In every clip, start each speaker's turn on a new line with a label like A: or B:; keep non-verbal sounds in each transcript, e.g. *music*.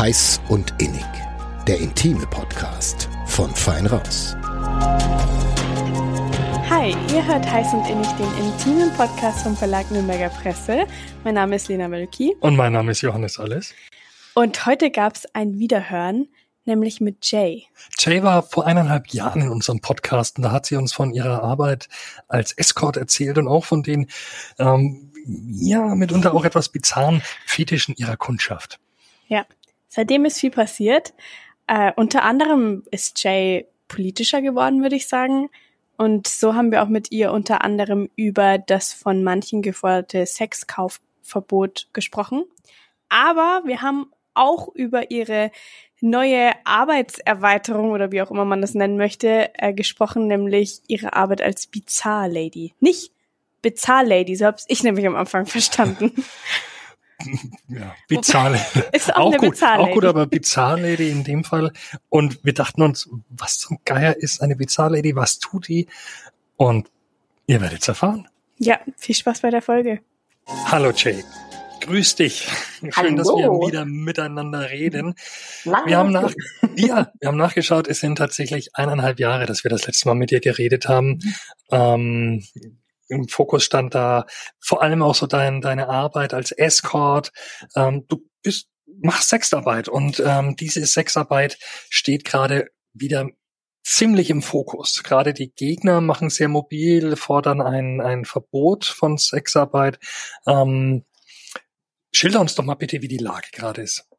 A: Heiß und Innig, der intime Podcast von Fein Raus.
B: Hi, ihr hört Heiß und Innig, den intimen Podcast vom Verlag Nürnberger Presse. Mein Name ist Lena Wölki.
C: Und mein Name ist Johannes Alles.
B: Und heute gab es ein Wiederhören, nämlich mit Jay.
C: Jay war vor eineinhalb Jahren in unserem Podcast und da hat sie uns von ihrer Arbeit als Escort erzählt und auch von den, ähm, ja, mitunter auch etwas bizarren Fetischen ihrer Kundschaft.
B: Ja, seitdem ist viel passiert. Äh, unter anderem ist Jay politischer geworden, würde ich sagen. Und so haben wir auch mit ihr unter anderem über das von manchen geforderte Sexkaufverbot gesprochen. Aber wir haben auch über ihre neue Arbeitserweiterung oder wie auch immer man das nennen möchte, äh, gesprochen, nämlich ihre Arbeit als Bizarre-Lady. Nicht Bezahl-Lady, so habe ich nämlich am Anfang verstanden. *laughs*
C: ja, Bizarre. Ist auch, auch gut, Bizarre auch gut, aber Bizarre Lady in dem Fall. Und wir dachten uns, was zum Geier ist eine Bizarre Lady? Was tut die? Und ihr werdet es erfahren.
B: Ja, viel Spaß bei der Folge.
C: Hallo Jay. Grüß dich. Schön, Hallo. dass wir wieder miteinander reden. Lange wir haben nach, ja, wir haben nachgeschaut, es sind tatsächlich eineinhalb Jahre, dass wir das letzte Mal mit dir geredet haben. Mhm. Ähm, Im Fokus stand da vor allem auch so dein, deine Arbeit als Escort. Ähm, du bist, machst Sexarbeit und ähm, diese Sexarbeit steht gerade wieder ziemlich im Fokus. Gerade die Gegner machen sehr mobil, fordern ein, ein Verbot von Sexarbeit. Ähm, Schilder uns doch mal bitte, wie die Lage gerade ist.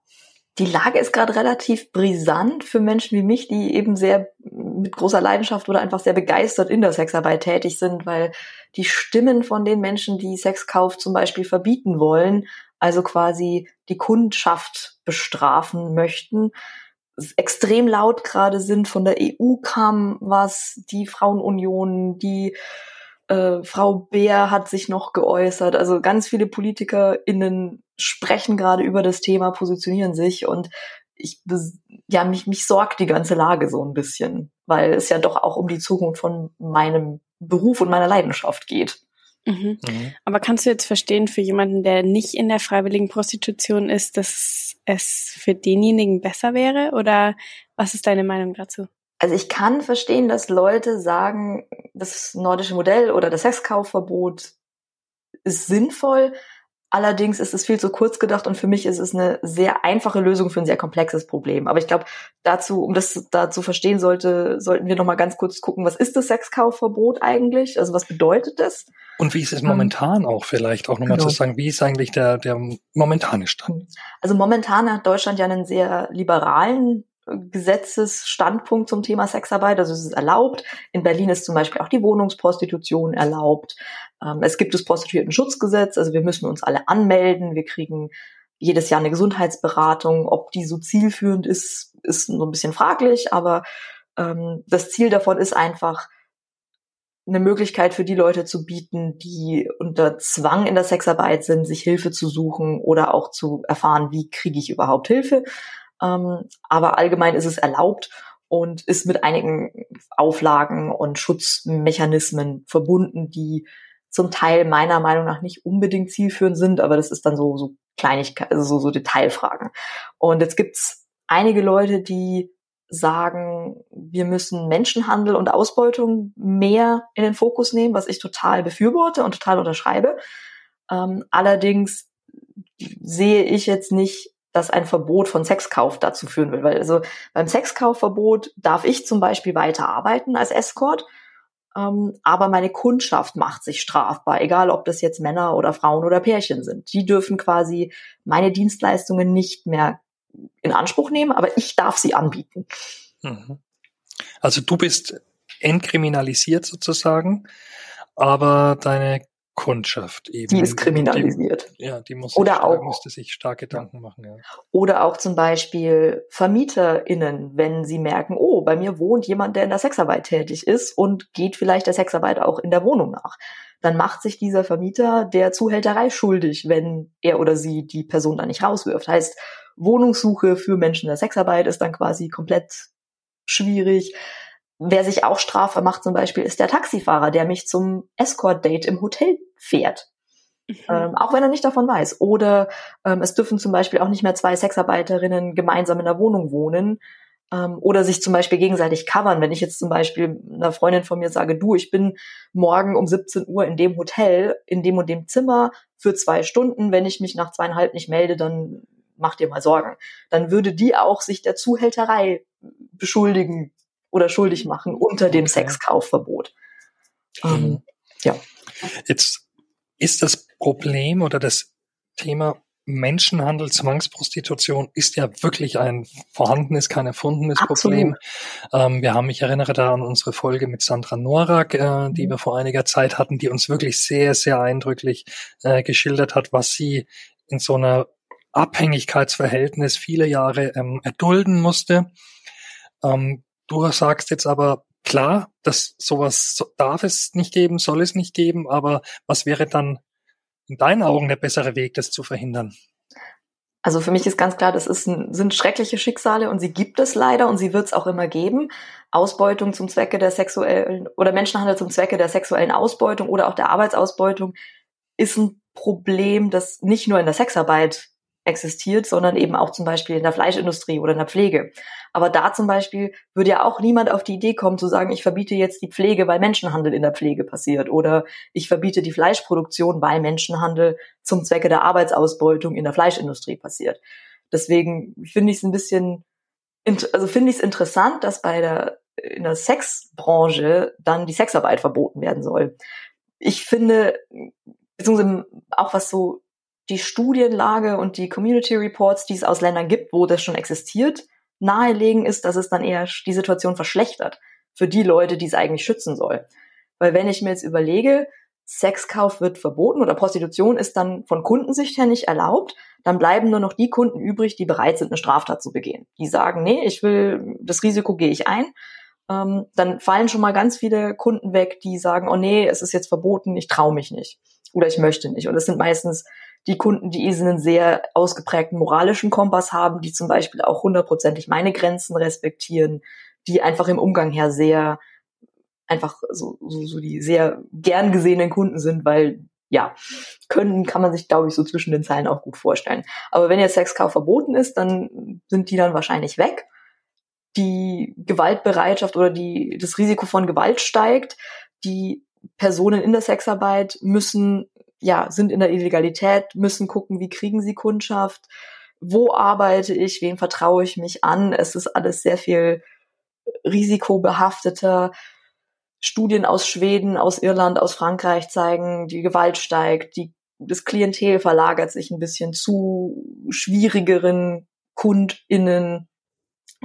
D: Die Lage ist gerade relativ brisant für Menschen wie mich, die eben sehr mit großer Leidenschaft oder einfach sehr begeistert in der Sexarbeit tätig sind, weil die Stimmen von den Menschen, die Sexkauf zum Beispiel verbieten wollen, also quasi die Kundschaft bestrafen möchten, extrem laut gerade sind. Von der EU kam was, die Frauenunion, die äh, Frau Beer hat sich noch geäußert. Also ganz viele PolitikerInnen sprechen gerade über das Thema, positionieren sich und ich, ja, mich, mich sorgt die ganze Lage so ein bisschen, weil es ja doch auch um die Zukunft von meinem Beruf und meiner Leidenschaft geht.
B: Mhm. Mhm. Aber kannst du jetzt verstehen, für jemanden, der nicht in der freiwilligen Prostitution ist, dass es für denjenigen besser wäre? Oder was ist deine Meinung dazu?
D: Also ich kann verstehen, dass Leute sagen, das nordische Modell oder das Sexkaufverbot ist sinnvoll. Allerdings ist es viel zu kurz gedacht und für mich ist es eine sehr einfache Lösung für ein sehr komplexes Problem. Aber ich glaube, dazu, um das da zu verstehen sollte, sollten wir noch mal ganz kurz gucken, was ist das Sexkaufverbot eigentlich? Also was bedeutet das?
C: Und wie ist es momentan auch vielleicht auch nochmal genau. zu sagen, wie ist eigentlich der, der momentane Stand?
D: Also momentan hat Deutschland ja einen sehr liberalen Gesetzesstandpunkt zum Thema Sexarbeit. Also es ist erlaubt. In Berlin ist zum Beispiel auch die Wohnungsprostitution erlaubt. Ähm, es gibt das Prostituierten-Schutzgesetz. Also wir müssen uns alle anmelden. Wir kriegen jedes Jahr eine Gesundheitsberatung. Ob die so zielführend ist, ist so ein bisschen fraglich. Aber ähm, das Ziel davon ist einfach, eine Möglichkeit für die Leute zu bieten, die unter Zwang in der Sexarbeit sind, sich Hilfe zu suchen oder auch zu erfahren, wie kriege ich überhaupt Hilfe. Ähm, aber allgemein ist es erlaubt und ist mit einigen Auflagen und Schutzmechanismen verbunden, die zum Teil meiner Meinung nach nicht unbedingt zielführend sind, aber das ist dann so, so Kleinigkeiten, also so, so Detailfragen. Und jetzt gibt's einige Leute, die sagen, wir müssen Menschenhandel und Ausbeutung mehr in den Fokus nehmen, was ich total befürworte und total unterschreibe. Ähm, allerdings sehe ich jetzt nicht dass ein Verbot von Sexkauf dazu führen will. Weil also beim Sexkaufverbot darf ich zum Beispiel weiter arbeiten als Escort, ähm, aber meine Kundschaft macht sich strafbar, egal ob das jetzt Männer oder Frauen oder Pärchen sind. Die dürfen quasi meine Dienstleistungen nicht mehr in Anspruch nehmen, aber ich darf sie anbieten.
C: Mhm. Also du bist entkriminalisiert sozusagen, aber deine Kundschaft eben.
D: Die ist kriminalisiert.
C: Die, ja, die muss
D: oder sich, auch,
C: musste sich stark Gedanken machen. Ja.
D: Oder auch zum Beispiel VermieterInnen, wenn sie merken, oh, bei mir wohnt jemand, der in der Sexarbeit tätig ist und geht vielleicht der Sexarbeit auch in der Wohnung nach. Dann macht sich dieser Vermieter der Zuhälterei schuldig, wenn er oder sie die Person dann nicht rauswirft. Heißt, Wohnungssuche für Menschen in der Sexarbeit ist dann quasi komplett schwierig. Wer sich auch strafbar macht zum Beispiel, ist der Taxifahrer, der mich zum Escort-Date im Hotel fährt. Mhm. Ähm, auch wenn er nicht davon weiß. Oder ähm, es dürfen zum Beispiel auch nicht mehr zwei Sexarbeiterinnen gemeinsam in der Wohnung wohnen ähm, oder sich zum Beispiel gegenseitig covern. Wenn ich jetzt zum Beispiel einer Freundin von mir sage, du, ich bin morgen um 17 Uhr in dem Hotel, in dem und dem Zimmer für zwei Stunden. Wenn ich mich nach zweieinhalb nicht melde, dann mach dir mal Sorgen. Dann würde die auch sich der Zuhälterei beschuldigen oder schuldig machen unter dem. Sexkaufverbot.
C: Ähm, ja. Jetzt ist das Problem oder das Thema Menschenhandel, Zwangsprostitution ist ja wirklich ein vorhandenes, kein erfundenes Absolut. Problem. Ähm, wir haben, ich erinnere da an unsere Folge mit Sandra Norak, äh, die mhm. wir vor einiger Zeit hatten, die uns wirklich sehr, sehr eindrücklich äh, geschildert hat, was sie in so einer Abhängigkeitsverhältnis viele Jahre ähm, erdulden musste. Ähm, du sagst jetzt aber, klar, dass sowas darf es nicht geben, soll es nicht geben, aber was wäre dann in deinen Augen der bessere Weg, das zu verhindern?
D: Also für mich ist ganz klar, das ist ein, sind schreckliche Schicksale und sie gibt es leider und sie wird es auch immer geben. Ausbeutung zum Zwecke der sexuellen oder Menschenhandel zum Zwecke der sexuellen Ausbeutung oder auch der Arbeitsausbeutung ist ein Problem, das nicht nur in der Sexarbeit existiert, sondern eben auch zum Beispiel in der Fleischindustrie oder in der Pflege. Aber da zum Beispiel würde ja auch niemand auf die Idee kommen zu sagen, ich verbiete jetzt die Pflege, weil Menschenhandel in der Pflege passiert oder ich verbiete die Fleischproduktion, weil Menschenhandel zum Zwecke der Arbeitsausbeutung in der Fleischindustrie passiert. Deswegen finde ich es ein bisschen, also finde ich es interessant, dass bei der in der Sexbranche dann die Sexarbeit verboten werden soll. Ich finde, beziehungsweise auch was so die Studienlage und die Community Reports, die es aus Ländern gibt, wo das schon existiert, nahelegen ist, dass es dann eher die Situation verschlechtert für die Leute, die es eigentlich schützen soll. Weil wenn ich mir jetzt überlege, Sexkauf wird verboten oder Prostitution ist dann von Kundensicht her nicht erlaubt, dann bleiben nur noch die Kunden übrig, die bereit sind, eine Straftat zu begehen. Die sagen, nee, ich will, das Risiko gehe ich ein. Ähm, dann fallen schon mal ganz viele Kunden weg, die sagen, oh nee, es ist jetzt verboten, ich traue mich nicht oder ich möchte nicht. Und es sind meistens die Kunden, die einen sehr ausgeprägten moralischen Kompass haben, die zum Beispiel auch hundertprozentig meine Grenzen respektieren, die einfach im Umgang her sehr einfach so, so, so die sehr gern gesehenen Kunden sind, weil ja, können kann man sich, glaube ich, so zwischen den Zeilen auch gut vorstellen. Aber wenn jetzt Sexkauf verboten ist, dann sind die dann wahrscheinlich weg. Die Gewaltbereitschaft oder die, das Risiko von Gewalt steigt. Die Personen in der Sexarbeit müssen ja, sind in der Illegalität, müssen gucken, wie kriegen sie Kundschaft, wo arbeite ich, wem vertraue ich mich an. Es ist alles sehr viel risikobehafteter. Studien aus Schweden, aus Irland, aus Frankreich zeigen, die Gewalt steigt, die, das Klientel verlagert sich ein bisschen zu schwierigeren KundInnen,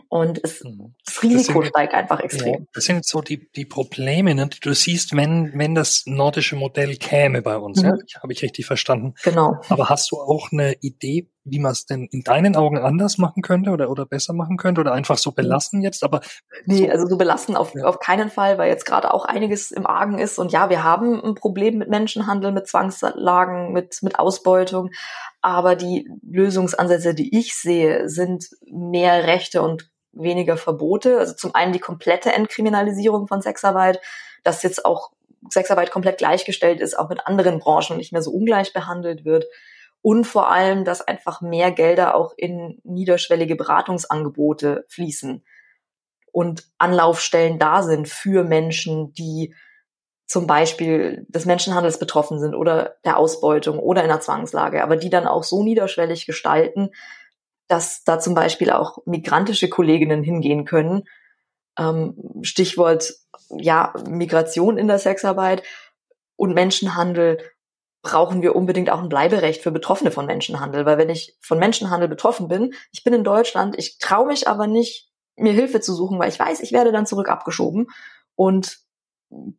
D: und es, mhm. das Risiko das steigt einfach extrem. Ja,
C: das sind so die, die Probleme, ne, die du siehst, wenn, wenn das nordische Modell käme bei uns. Mhm. Ja? Habe ich richtig verstanden.
D: Genau.
C: Aber hast du auch eine Idee, wie man es denn in deinen Augen anders machen könnte oder, oder besser machen könnte oder einfach so belassen jetzt? Aber
D: nee, so, also so belassen auf, ja. auf keinen Fall, weil jetzt gerade auch einiges im Argen ist. Und ja, wir haben ein Problem mit Menschenhandel, mit Zwangslagen, mit, mit Ausbeutung. Aber die Lösungsansätze, die ich sehe, sind mehr Rechte und weniger Verbote. Also zum einen die komplette Entkriminalisierung von Sexarbeit, dass jetzt auch Sexarbeit komplett gleichgestellt ist, auch mit anderen Branchen und nicht mehr so ungleich behandelt wird. Und vor allem, dass einfach mehr Gelder auch in niederschwellige Beratungsangebote fließen und Anlaufstellen da sind für Menschen, die zum Beispiel des Menschenhandels betroffen sind oder der Ausbeutung oder in der Zwangslage, aber die dann auch so niederschwellig gestalten, dass da zum Beispiel auch migrantische Kolleginnen hingehen können. Ähm, Stichwort ja Migration in der Sexarbeit und Menschenhandel brauchen wir unbedingt auch ein Bleiberecht für Betroffene von Menschenhandel, weil wenn ich von Menschenhandel betroffen bin, ich bin in Deutschland, ich traue mich aber nicht, mir Hilfe zu suchen, weil ich weiß, ich werde dann zurück abgeschoben und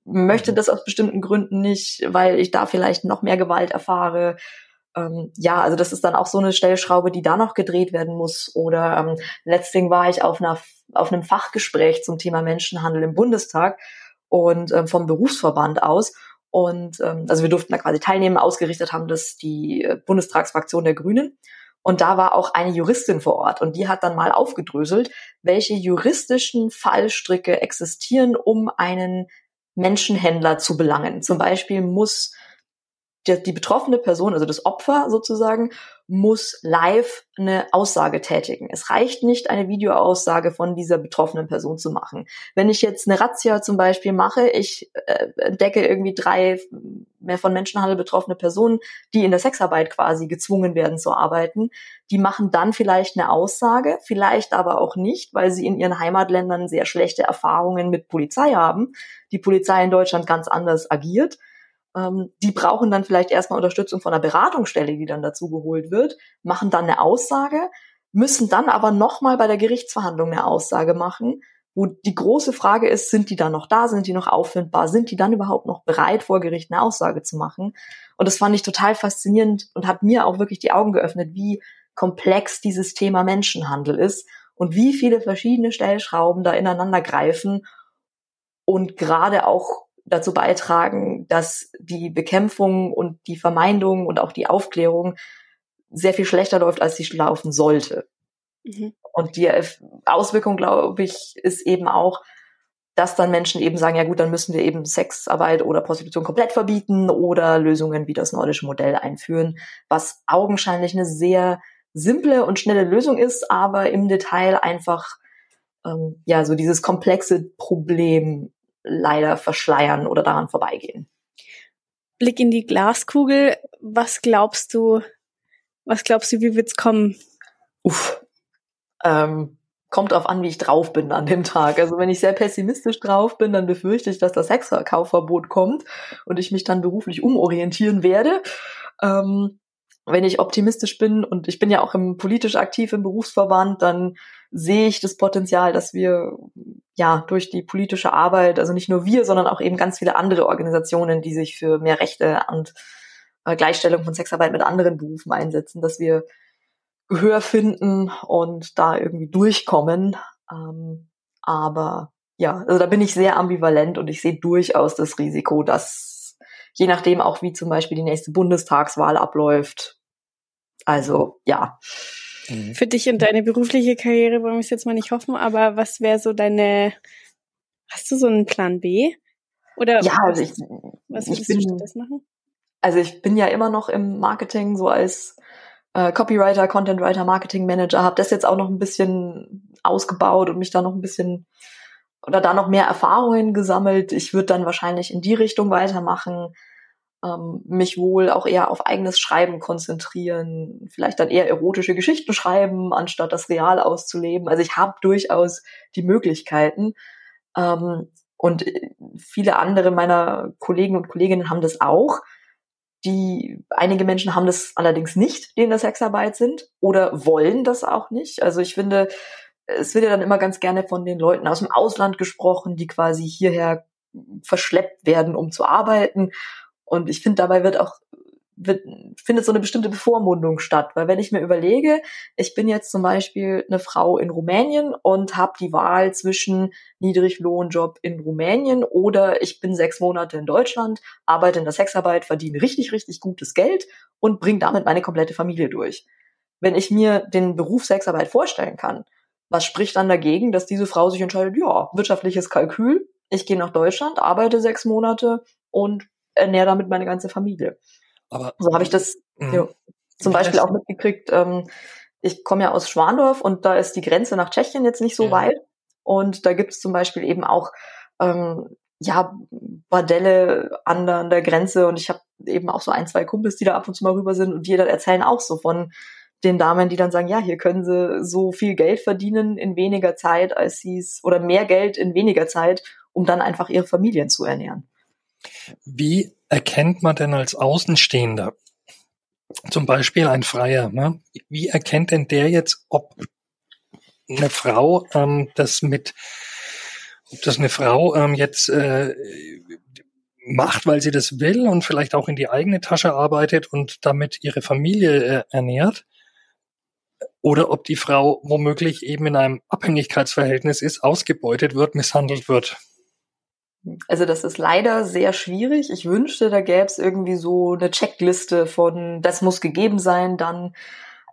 D: möchte mhm. das aus bestimmten Gründen nicht, weil ich da vielleicht noch mehr Gewalt erfahre. Ähm, ja, also das ist dann auch so eine Stellschraube, die da noch gedreht werden muss. Oder ähm, letztlich war ich auf einer auf einem Fachgespräch zum Thema Menschenhandel im Bundestag und ähm, vom Berufsverband aus. Und ähm, also wir durften da quasi teilnehmen, ausgerichtet haben das die äh, Bundestagsfraktion der Grünen. Und da war auch eine Juristin vor Ort und die hat dann mal aufgedröselt, welche juristischen Fallstricke existieren, um einen Menschenhändler zu belangen. Zum Beispiel muss die, die betroffene Person, also das Opfer sozusagen, muss live eine Aussage tätigen. Es reicht nicht, eine Videoaussage von dieser betroffenen Person zu machen. Wenn ich jetzt eine Razzia zum Beispiel mache, ich äh, entdecke irgendwie drei mehr von Menschenhandel betroffene Personen, die in der Sexarbeit quasi gezwungen werden zu arbeiten, die machen dann vielleicht eine Aussage, vielleicht aber auch nicht, weil sie in ihren Heimatländern sehr schlechte Erfahrungen mit Polizei haben. Die Polizei in Deutschland ganz anders agiert ähm, die brauchen dann vielleicht erstmal Unterstützung von einer Beratungsstelle, die dann dazu geholt wird, machen dann eine Aussage, müssen dann aber nochmal bei der Gerichtsverhandlung eine Aussage machen, wo die große Frage ist, sind die dann noch da, sind die noch auffindbar, sind die dann überhaupt noch bereit, vor Gericht eine Aussage zu machen? Und das fand ich total faszinierend und hat mir auch wirklich die Augen geöffnet, wie komplex dieses Thema Menschenhandel ist und wie viele verschiedene Stellschrauben da ineinander greifen und gerade auch dazu beitragen, dass die Bekämpfung und die Vermeidung und auch die Aufklärung sehr viel schlechter läuft, als sie laufen sollte. Mhm. Und die Auswirkung, glaube ich, ist eben auch, dass dann Menschen eben sagen, ja gut, dann müssen wir eben Sexarbeit oder Prostitution komplett verbieten oder Lösungen wie das nordische Modell einführen, was augenscheinlich eine sehr simple und schnelle Lösung ist, aber im Detail einfach ähm, ja so dieses komplexe Problem leider verschleiern oder daran vorbeigehen.
B: Blick in die Glaskugel. Was glaubst du, was glaubst du, wie wird's kommen?
D: Uff. Ähm, kommt auf an, wie ich drauf bin an dem Tag. Also wenn ich sehr pessimistisch drauf bin, dann befürchte ich, dass das Sexverkaufverbot kommt und ich mich dann beruflich umorientieren werde. Ähm, wenn ich optimistisch bin und ich bin ja auch im politisch aktiv im Berufsverband, dann sehe ich das Potenzial, dass wir ja durch die politische Arbeit, also nicht nur wir, sondern auch eben ganz viele andere Organisationen, die sich für mehr Rechte und äh, Gleichstellung von Sexarbeit mit anderen Berufen einsetzen, dass wir Gehör finden und da irgendwie durchkommen. Ähm, aber ja, also da bin ich sehr ambivalent und ich sehe durchaus das Risiko, dass je nachdem auch wie zum Beispiel die nächste Bundestagswahl abläuft, also ja.
B: Mhm. Für dich und deine berufliche Karriere wollen wir es jetzt mal nicht hoffen, aber was wäre so deine, hast du so einen Plan B? Oder
D: ja, also ich,
B: was würdest ich bin, du stattdessen machen?
D: Also ich bin ja immer noch im Marketing so als äh, Copywriter, Content Writer, Marketing Manager, habe das jetzt auch noch ein bisschen ausgebaut und mich da noch ein bisschen oder da noch mehr Erfahrungen gesammelt. Ich würde dann wahrscheinlich in die Richtung weitermachen ähm, mich wohl auch eher auf eigenes Schreiben konzentrieren, vielleicht dann eher erotische Geschichten schreiben, anstatt das real auszuleben. Also ich habe durchaus die Möglichkeiten. Ähm, und äh, viele andere meiner Kollegen und Kolleginnen haben das auch. Die, einige Menschen haben das allerdings nicht, die in der Sexarbeit sind oder wollen das auch nicht. Also ich finde, es wird ja dann immer ganz gerne von den Leuten aus dem Ausland gesprochen, die quasi hierher verschleppt werden, um zu arbeiten. Und ich finde, dabei wird auch wird, findet so eine bestimmte Bevormundung statt. Weil wenn ich mir überlege, ich bin jetzt zum Beispiel eine Frau in Rumänien und habe die Wahl zwischen Niedriglohnjob in Rumänien oder ich bin sechs Monate in Deutschland, arbeite in der Sexarbeit, verdiene richtig, richtig gutes Geld und bringe damit meine komplette Familie durch. Wenn ich mir den Beruf Sexarbeit vorstellen kann, was spricht dann dagegen, dass diese Frau sich entscheidet, ja, wirtschaftliches Kalkül, ich gehe nach Deutschland, arbeite sechs Monate und ernähre damit meine ganze Familie. Aber so habe ich das mh, ja, zum Beispiel auch mitgekriegt. Ähm, ich komme ja aus Schwandorf und da ist die Grenze nach Tschechien jetzt nicht so ja. weit. Und da gibt es zum Beispiel eben auch ähm, ja Bordelle an der, an der Grenze und ich habe eben auch so ein, zwei Kumpels, die da ab und zu mal rüber sind und die dann erzählen auch so von den Damen, die dann sagen, ja, hier können sie so viel Geld verdienen in weniger Zeit, als sie es, oder mehr Geld in weniger Zeit, um dann einfach ihre Familien zu ernähren.
C: Wie erkennt man denn als Außenstehender, zum Beispiel ein Freier, ne? wie erkennt denn der jetzt, ob eine Frau ähm, das mit, ob das eine Frau ähm, jetzt äh, macht, weil sie das will und vielleicht auch in die eigene Tasche arbeitet und damit ihre Familie äh, ernährt, oder ob die Frau womöglich eben in einem Abhängigkeitsverhältnis ist, ausgebeutet wird, misshandelt wird.
D: Also das ist leider sehr schwierig. Ich wünschte, da gäbe es irgendwie so eine Checkliste von, das muss gegeben sein, dann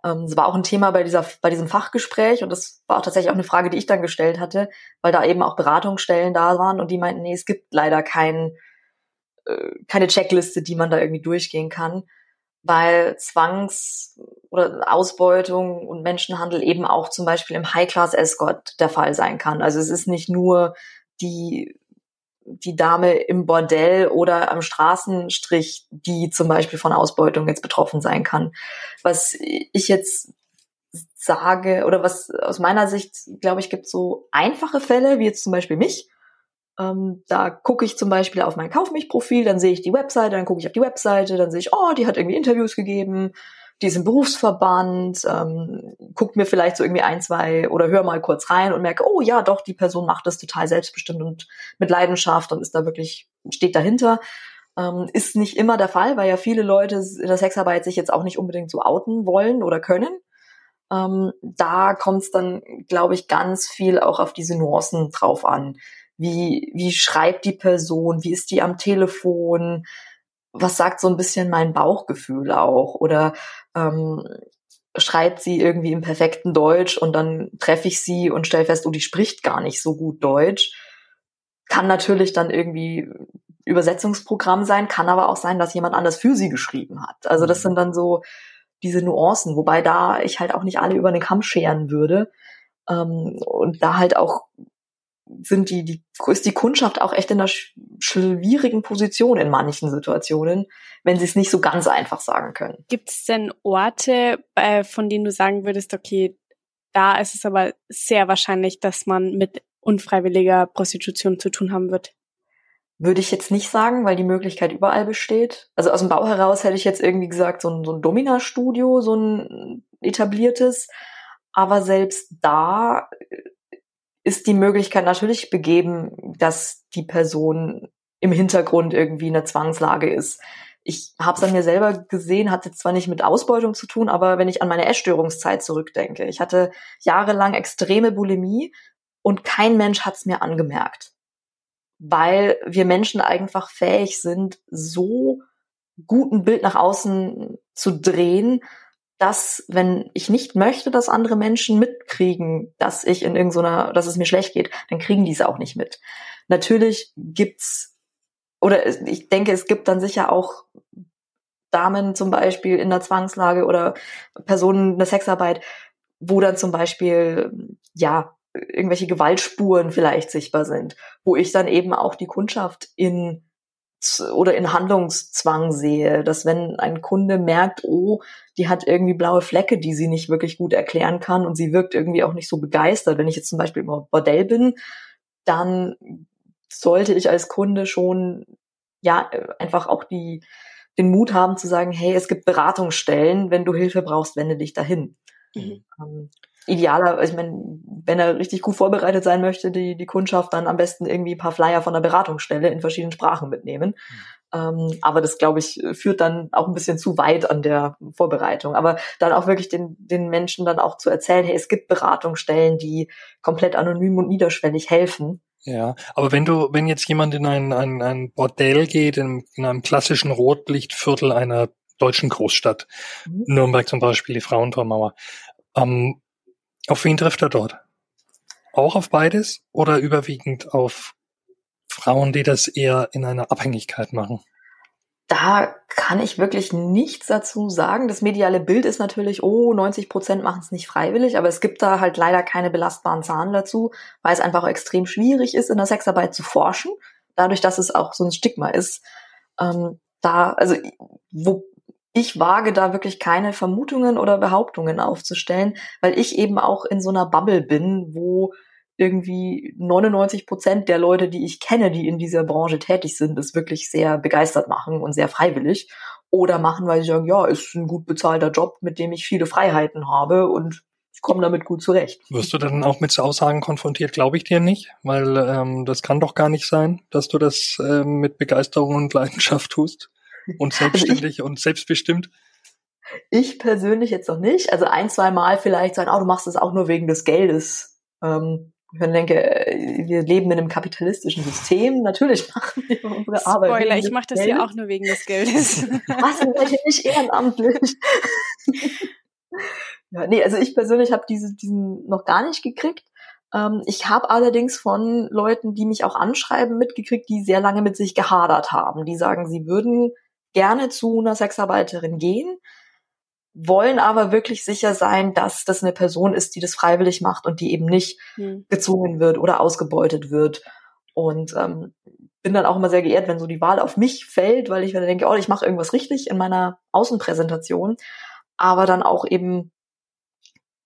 D: ähm, es war auch ein Thema bei dieser bei diesem Fachgespräch und das war auch tatsächlich auch eine Frage, die ich dann gestellt hatte, weil da eben auch Beratungsstellen da waren und die meinten, nee, es gibt leider kein äh, keine Checkliste, die man da irgendwie durchgehen kann, weil Zwangs- oder Ausbeutung und Menschenhandel eben auch zum Beispiel im High-Class-Escort der Fall sein kann. Also es ist nicht nur die die Dame im Bordell oder am Straßenstrich, die zum Beispiel von Ausbeutung jetzt betroffen sein kann. Was ich jetzt sage oder was aus meiner Sicht, glaube ich, gibt so einfache Fälle, wie jetzt zum Beispiel mich. Ähm, da gucke ich zum Beispiel auf mein Kaufmich-Profil, dann sehe ich die Webseite, dann gucke ich auf die Webseite, dann sehe ich, oh, die hat irgendwie Interviews gegeben, die ist im Berufsverband, ähm, guckt mir vielleicht so irgendwie ein, zwei oder hör mal kurz rein und merke, oh ja, doch, die Person macht das total selbstbestimmt und mit Leidenschaft und ist da wirklich, steht dahinter. Ähm, ist nicht immer der Fall, weil ja viele Leute in der Sexarbeit sich jetzt auch nicht unbedingt so outen wollen oder können. Ähm, da kommt es dann, glaube ich, ganz viel auch auf diese Nuancen drauf an. Wie, wie schreibt die Person? Wie ist die am Telefon? Was sagt so ein bisschen mein Bauchgefühl auch? Oder ähm, schreibt sie irgendwie im perfekten Deutsch und dann treffe ich sie und stelle fest, oh, die spricht gar nicht so gut Deutsch. Kann natürlich dann irgendwie Übersetzungsprogramm sein, kann aber auch sein, dass jemand anders für sie geschrieben hat. Also das mhm. sind dann so diese Nuancen, wobei da ich halt auch nicht alle über den Kamm scheren würde ähm, und da halt auch sind die, die, ist die Kundschaft auch echt in einer schwierigen Position in manchen Situationen, wenn sie es nicht so ganz einfach sagen können.
B: Gibt es denn Orte, äh, von denen du sagen würdest, okay, da ist es aber sehr wahrscheinlich, dass man mit unfreiwilliger Prostitution zu tun haben wird?
D: Würde ich jetzt nicht sagen, weil die Möglichkeit überall besteht. Also aus dem Bau heraus hätte ich jetzt irgendwie gesagt, so ein, so ein Domina-Studio, so ein etabliertes. Aber selbst da ist die Möglichkeit natürlich begeben, dass die Person im Hintergrund irgendwie in einer Zwangslage ist. Ich habe es an mir selber gesehen, hatte zwar nicht mit Ausbeutung zu tun, aber wenn ich an meine Essstörungszeit zurückdenke, ich hatte jahrelang extreme Bulimie und kein Mensch hat es mir angemerkt, weil wir Menschen einfach fähig sind, so gut ein Bild nach außen zu drehen, dass, wenn ich nicht möchte, dass andere Menschen mitkriegen, dass ich in irgendeiner, dass es mir schlecht geht, dann kriegen die es auch nicht mit. Natürlich gibt's, oder ich denke, es gibt dann sicher auch Damen zum Beispiel in der Zwangslage oder Personen in der Sexarbeit, wo dann zum Beispiel, ja, irgendwelche Gewaltspuren vielleicht sichtbar sind, wo ich dann eben auch die Kundschaft in oder in Handlungszwang sehe, dass wenn ein Kunde merkt, oh, die hat irgendwie blaue Flecke, die sie nicht wirklich gut erklären kann und sie wirkt irgendwie auch nicht so begeistert. Wenn ich jetzt zum Beispiel im Bordell bin, dann sollte ich als Kunde schon ja einfach auch die den Mut haben zu sagen, hey, es gibt Beratungsstellen, wenn du Hilfe brauchst, wende dich dahin. Mhm. Ähm, idealer, ich meine, wenn er richtig gut vorbereitet sein möchte, die, die Kundschaft, dann am besten irgendwie ein paar Flyer von der Beratungsstelle in verschiedenen Sprachen mitnehmen. Mhm. Ähm, aber das, glaube ich, führt dann auch ein bisschen zu weit an der Vorbereitung. Aber dann auch wirklich den, den Menschen dann auch zu erzählen, hey, es gibt Beratungsstellen, die komplett anonym und niederschwellig helfen.
C: Ja, aber wenn du, wenn jetzt jemand in ein, ein, ein Bordell geht, in, in einem klassischen Rotlichtviertel einer deutschen Großstadt, mhm. Nürnberg zum Beispiel, die Frauentormauer, ähm, auf wen trifft er dort? Auch auf beides oder überwiegend auf Frauen, die das eher in einer Abhängigkeit machen?
D: Da kann ich wirklich nichts dazu sagen. Das mediale Bild ist natürlich, oh, 90 Prozent machen es nicht freiwillig, aber es gibt da halt leider keine belastbaren Zahlen dazu, weil es einfach extrem schwierig ist, in der Sexarbeit zu forschen, dadurch, dass es auch so ein Stigma ist. Ähm, da, also wo, ich wage da wirklich keine Vermutungen oder Behauptungen aufzustellen, weil ich eben auch in so einer Bubble bin, wo irgendwie 99 Prozent der Leute, die ich kenne, die in dieser Branche tätig sind, es wirklich sehr begeistert machen und sehr freiwillig. Oder machen, weil sie sagen, ja, ist ein gut bezahlter Job, mit dem ich viele Freiheiten habe und ich komme damit gut zurecht.
C: Wirst du dann auch mit Aussagen konfrontiert? Glaube ich dir nicht, weil ähm, das kann doch gar nicht sein, dass du das ähm, mit Begeisterung und Leidenschaft tust und selbstständig *laughs* also ich, und selbstbestimmt?
D: Ich persönlich jetzt noch nicht. Also ein, zwei Mal vielleicht sagen, oh, du machst das auch nur wegen des Geldes. Ähm, ich denke, wir leben in einem kapitalistischen System. Natürlich *laughs* machen wir unsere Arbeit.
B: Spoiler, ich mache das Geld. ja auch nur wegen des Geldes. *laughs*
D: Was, ihr nicht ehrenamtlich? ja, nee, also ich persönlich habe diese, diesen noch gar nicht gekriegt. Ähm, ich habe allerdings von Leuten, die mich auch anschreiben, mitgekriegt, die sehr lange mit sich gehadert haben. Die sagen, sie würden gerne zu einer Sexarbeiterin gehen, wollen aber wirklich sicher sein, dass das eine Person ist, die das freiwillig macht und die eben nicht hm. gezwungen wird oder ausgebeutet wird. Und ähm, bin dann auch immer sehr geehrt, wenn so die Wahl auf mich fällt, weil ich mir denke, oh, ich mache irgendwas richtig in meiner Außenpräsentation, aber dann auch eben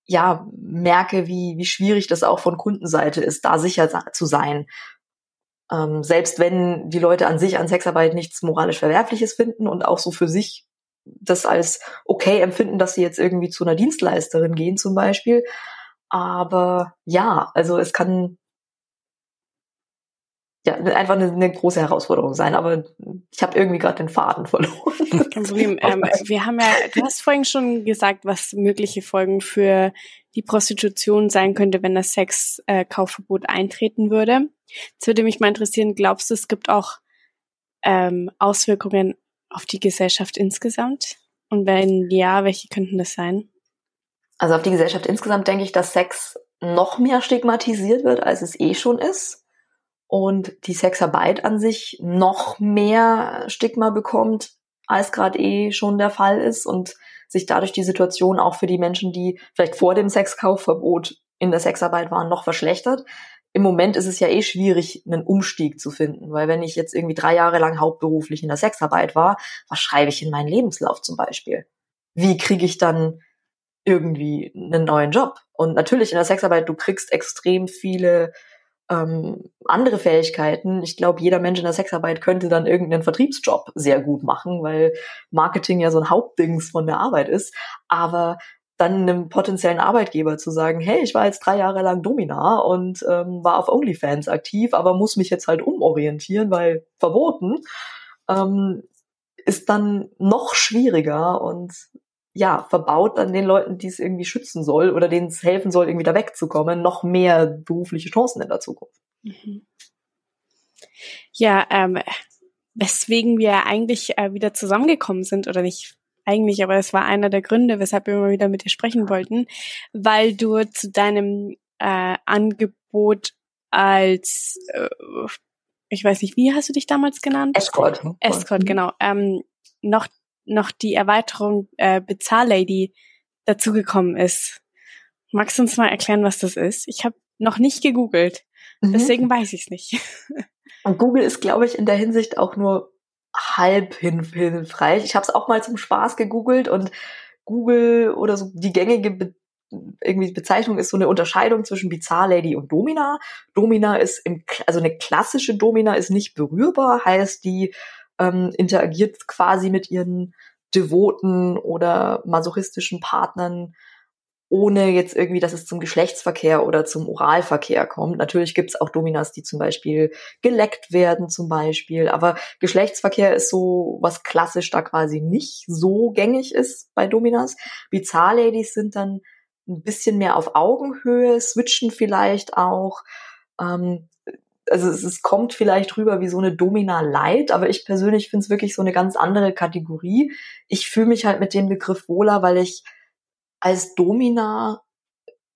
D: ja merke, wie wie schwierig das auch von Kundenseite ist, da sicher zu sein. Ähm, selbst wenn die Leute an sich an Sexarbeit nichts moralisch Verwerfliches finden und auch so für sich das als okay empfinden, dass sie jetzt irgendwie zu einer Dienstleisterin gehen zum Beispiel. Aber ja, also es kann ja, einfach eine, eine große Herausforderung sein, aber ich habe irgendwie gerade den Faden verloren.
B: Kein Problem. *laughs* ähm, wir haben ja, du hast vorhin schon gesagt, was mögliche Folgen für die Prostitution sein könnte, wenn das Sexkaufverbot äh, eintreten würde. Jetzt würde mich mal interessieren, glaubst du, es gibt auch ähm, Auswirkungen auf die Gesellschaft insgesamt? Und wenn ja, welche könnten das sein?
D: Also auf die Gesellschaft insgesamt denke ich, dass Sex noch mehr stigmatisiert wird, als es eh schon ist und die Sexarbeit an sich noch mehr Stigma bekommt, als gerade eh schon der Fall ist und sich dadurch die Situation auch für die Menschen, die vielleicht vor dem Sexkaufverbot in der Sexarbeit waren, noch verschlechtert. Im Moment ist es ja eh schwierig, einen Umstieg zu finden, weil wenn ich jetzt irgendwie drei Jahre lang hauptberuflich in der Sexarbeit war, was schreibe ich in meinen Lebenslauf zum Beispiel? Wie kriege ich dann irgendwie einen neuen Job? Und natürlich in der Sexarbeit, du kriegst extrem viele ähm, andere Fähigkeiten. Ich glaube, jeder Mensch in der Sexarbeit könnte dann irgendeinen Vertriebsjob sehr gut machen, weil Marketing ja so ein Hauptdings von der Arbeit ist. Aber dann einem potenziellen Arbeitgeber zu sagen, hey, ich war jetzt drei Jahre lang Domina und ähm, war auf OnlyFans aktiv, aber muss mich jetzt halt umorientieren, weil verboten, ähm, ist dann noch schwieriger und ja, verbaut dann den Leuten, die es irgendwie schützen soll oder denen es helfen soll, irgendwie da wegzukommen, noch mehr berufliche Chancen in der Zukunft. Mhm.
B: Ja, ähm, weswegen wir eigentlich äh, wieder zusammengekommen sind oder nicht eigentlich, aber es war einer der Gründe, weshalb wir immer wieder mit dir sprechen wollten, weil du zu deinem äh, Angebot als äh, ich weiß nicht, wie hast du dich damals genannt?
D: Escort.
B: Escort, genau. Ähm, noch noch die Erweiterung äh, Bezahllady dazugekommen ist. Magst du uns mal erklären, was das ist? Ich habe noch nicht gegoogelt, mhm. deswegen weiß ich es nicht. *laughs*
D: Und Google ist, glaube ich, in der Hinsicht auch nur halb hilfreich. Ich habe es auch mal zum Spaß gegoogelt und Google oder so die gängige Be irgendwie Bezeichnung ist so eine Unterscheidung zwischen Bizarre Lady und Domina. Domina ist im, also eine klassische Domina ist nicht berührbar, heißt die ähm, interagiert quasi mit ihren devoten oder masochistischen Partnern, ohne jetzt irgendwie, dass es zum Geschlechtsverkehr oder zum Oralverkehr kommt. Natürlich gibt es auch Dominas, die zum Beispiel geleckt werden, zum Beispiel. Aber Geschlechtsverkehr ist so, was klassisch da quasi nicht so gängig ist bei Dominas. Bizarre-Ladies sind dann ein bisschen mehr auf Augenhöhe, switchen vielleicht auch. Ähm, also es, es kommt vielleicht rüber wie so eine Domina Light, aber ich persönlich finde es wirklich so eine ganz andere Kategorie. Ich fühle mich halt mit dem Begriff wohler, weil ich als Domina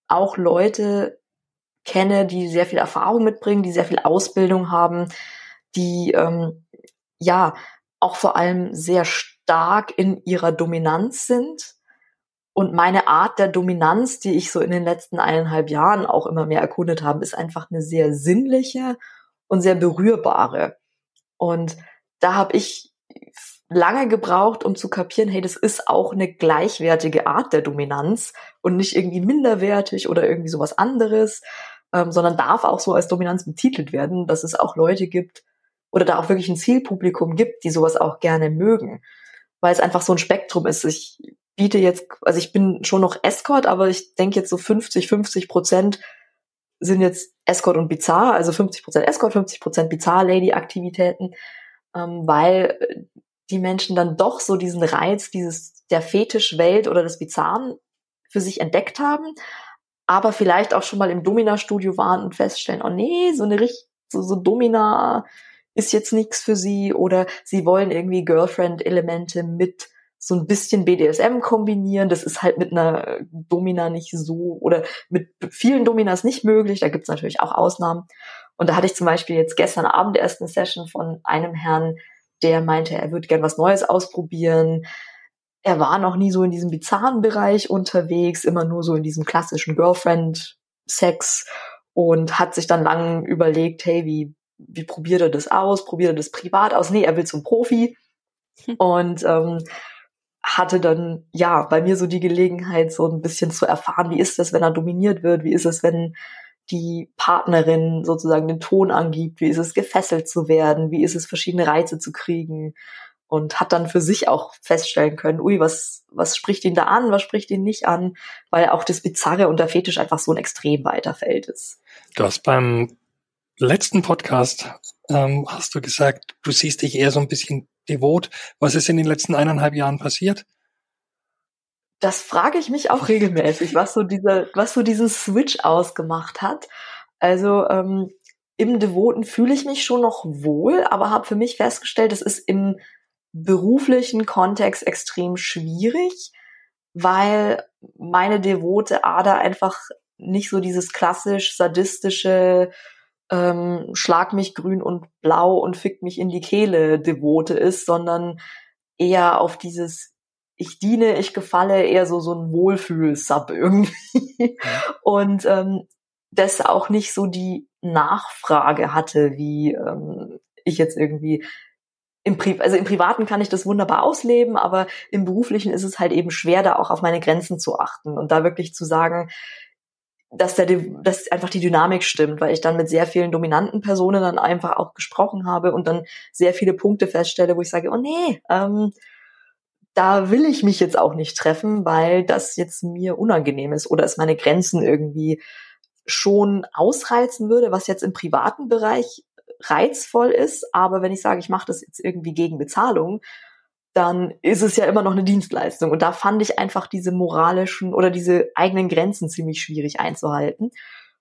D: auch Leute kenne, die sehr viel Erfahrung mitbringen, die sehr viel Ausbildung haben, die ähm, ja auch vor allem sehr stark in ihrer Dominanz sind und meine Art der Dominanz, die ich so in den letzten eineinhalb Jahren auch immer mehr erkundet habe, ist einfach eine sehr sinnliche und sehr berührbare. Und da habe ich lange gebraucht, um zu kapieren, hey, das ist auch eine gleichwertige Art der Dominanz und nicht irgendwie minderwertig oder irgendwie sowas anderes, ähm, sondern darf auch so als Dominanz betitelt werden, dass es auch Leute gibt oder da auch wirklich ein Zielpublikum gibt, die sowas auch gerne mögen, weil es einfach so ein Spektrum ist. Ich biete jetzt, also ich bin schon noch Escort, aber ich denke jetzt so 50, 50 Prozent sind jetzt Escort und Bizarre, also 50 Prozent Escort, 50 Prozent Bizarre Lady Aktivitäten, ähm, weil die Menschen dann doch so diesen Reiz dieses der Fetischwelt oder des Bizarren für sich entdeckt haben, aber vielleicht auch schon mal im Domina-Studio waren und feststellen, oh nee, so eine richtig, so, so Domina ist jetzt nichts für sie oder sie wollen irgendwie Girlfriend-Elemente mit so ein bisschen BDSM kombinieren. Das ist halt mit einer Domina nicht so oder mit vielen Dominas nicht möglich. Da gibt's natürlich auch Ausnahmen. Und da hatte ich zum Beispiel jetzt gestern Abend erst eine Session von einem Herrn, der meinte, er würde gern was Neues ausprobieren. Er war noch nie so in diesem bizarren Bereich unterwegs, immer nur so in diesem klassischen Girlfriend-Sex und hat sich dann lang überlegt, hey, wie, wie probiert er das aus? Probiert er das privat aus? Nee, er will zum Profi. Hm. Und ähm, hatte dann ja bei mir so die Gelegenheit, so ein bisschen zu erfahren, wie ist das, wenn er dominiert wird, wie ist es, wenn die Partnerin sozusagen den Ton angibt, wie ist es, gefesselt zu werden, wie ist es, verschiedene Reize zu kriegen? Und hat dann für sich auch feststellen können, ui, was, was spricht ihn da an, was spricht ihn nicht an, weil auch das Bizarre und der Fetisch einfach so ein extrem weiter Feld ist.
C: Du hast beim letzten Podcast, ähm, hast du gesagt, du siehst dich eher so ein bisschen devot. Was ist in den letzten eineinhalb Jahren passiert?
D: Das frage ich mich auch regelmäßig, was so dieser, was so diesen Switch ausgemacht hat. Also ähm, im Devoten fühle ich mich schon noch wohl, aber habe für mich festgestellt, es ist im beruflichen Kontext extrem schwierig, weil meine devote Ader einfach nicht so dieses klassisch sadistische ähm, Schlag mich grün und blau und fick mich in die Kehle devote ist, sondern eher auf dieses ich diene, ich gefalle, eher so so ein Wohlfühl-Sub irgendwie. Und ähm, das auch nicht so die Nachfrage hatte, wie ähm, ich jetzt irgendwie im Pri also im Privaten kann ich das wunderbar ausleben, aber im Beruflichen ist es halt eben schwer, da auch auf meine Grenzen zu achten und da wirklich zu sagen, dass der, dass einfach die Dynamik stimmt, weil ich dann mit sehr vielen dominanten Personen dann einfach auch gesprochen habe und dann sehr viele Punkte feststelle, wo ich sage, oh nee, ähm, da will ich mich jetzt auch nicht treffen, weil das jetzt mir unangenehm ist oder es meine Grenzen irgendwie schon ausreizen würde, was jetzt im privaten Bereich reizvoll ist. Aber wenn ich sage, ich mache das jetzt irgendwie gegen Bezahlung, dann ist es ja immer noch eine Dienstleistung. Und da fand ich einfach diese moralischen oder diese eigenen Grenzen ziemlich schwierig einzuhalten.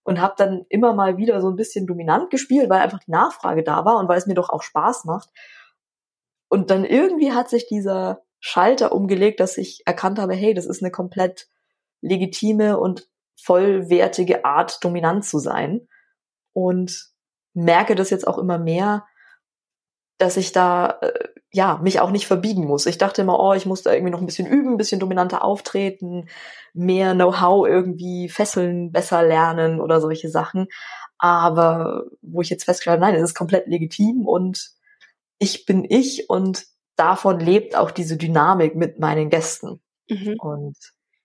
D: Und habe dann immer mal wieder so ein bisschen dominant gespielt, weil einfach die Nachfrage da war und weil es mir doch auch Spaß macht. Und dann irgendwie hat sich dieser Schalter umgelegt, dass ich erkannt habe, hey, das ist eine komplett legitime und vollwertige Art, dominant zu sein. Und merke das jetzt auch immer mehr, dass ich da äh, ja mich auch nicht verbiegen muss. Ich dachte immer, oh, ich muss da irgendwie noch ein bisschen üben, ein bisschen dominanter auftreten, mehr Know-how irgendwie fesseln, besser lernen oder solche Sachen. Aber wo ich jetzt festgestellt habe, nein, es ist komplett legitim und ich bin ich und davon lebt auch diese Dynamik mit meinen Gästen. Mhm. Und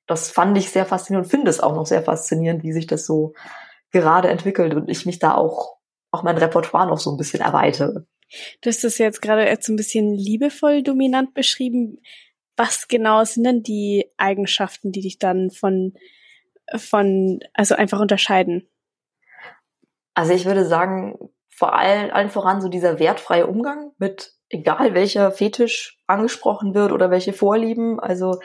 D: das fand ich sehr faszinierend und finde es auch noch sehr faszinierend, wie sich das so gerade entwickelt und ich mich da auch, auch mein Repertoire noch so ein bisschen erweitere.
B: Du hast das jetzt gerade jetzt ein bisschen liebevoll dominant beschrieben. Was genau sind denn die Eigenschaften, die dich dann von, von, also einfach unterscheiden?
D: Also ich würde sagen, vor allem, allen voran so dieser wertfreie Umgang mit egal welcher Fetisch angesprochen wird oder welche Vorlieben. Also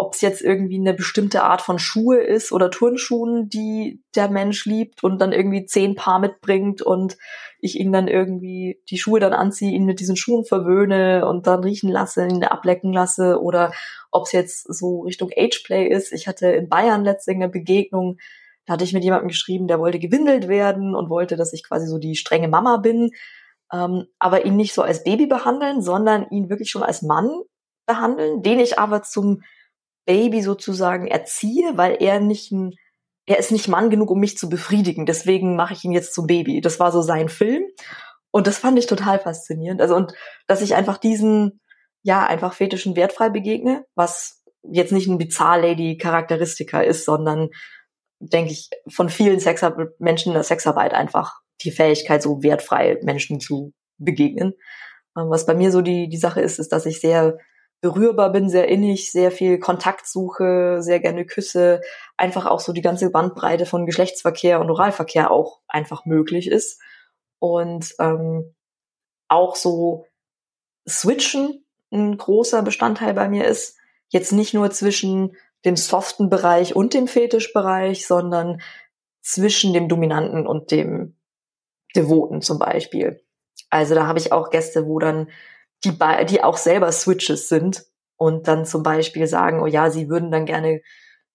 D: ob es jetzt irgendwie eine bestimmte Art von Schuhe ist oder Turnschuhen, die der Mensch liebt und dann irgendwie zehn Paar mitbringt und ich ihn dann irgendwie die Schuhe dann anziehe, ihn mit diesen Schuhen verwöhne und dann riechen lasse, ihn ablecken lasse oder ob es jetzt so Richtung Ageplay ist. Ich hatte in Bayern letztens eine Begegnung, da hatte ich mit jemandem geschrieben, der wollte gewindelt werden und wollte, dass ich quasi so die strenge Mama bin ähm, aber ihn nicht so als Baby behandeln, sondern ihn wirklich schon als Mann behandeln, den ich aber zum Baby sozusagen erziehe, weil er nicht ein, er ist nicht Mann genug, um mich zu befriedigen. Deswegen mache ich ihn jetzt zum Baby. Das war so sein Film. Und das fand ich total faszinierend. Also, und dass ich einfach diesen, ja, einfach fetischen wertfrei begegne, was jetzt nicht ein Bizarre-Lady-Charakteristika ist, sondern, denke ich, von vielen Sexar Menschen in der Sexarbeit einfach die Fähigkeit, so wertfrei Menschen zu begegnen. Ähm, was bei mir so die, die Sache ist, ist, dass ich sehr berührbar bin, sehr innig, sehr viel Kontakt suche, sehr gerne küsse, einfach auch so die ganze Bandbreite von Geschlechtsverkehr und Oralverkehr auch einfach möglich ist. Und ähm, auch so switchen ein großer Bestandteil bei mir ist. Jetzt nicht nur zwischen dem soften Bereich und dem Fetischbereich, sondern zwischen dem dominanten und dem Devoten zum Beispiel. Also da habe ich auch Gäste, wo dann die, die auch selber Switches sind und dann zum Beispiel sagen, oh ja, sie würden dann gerne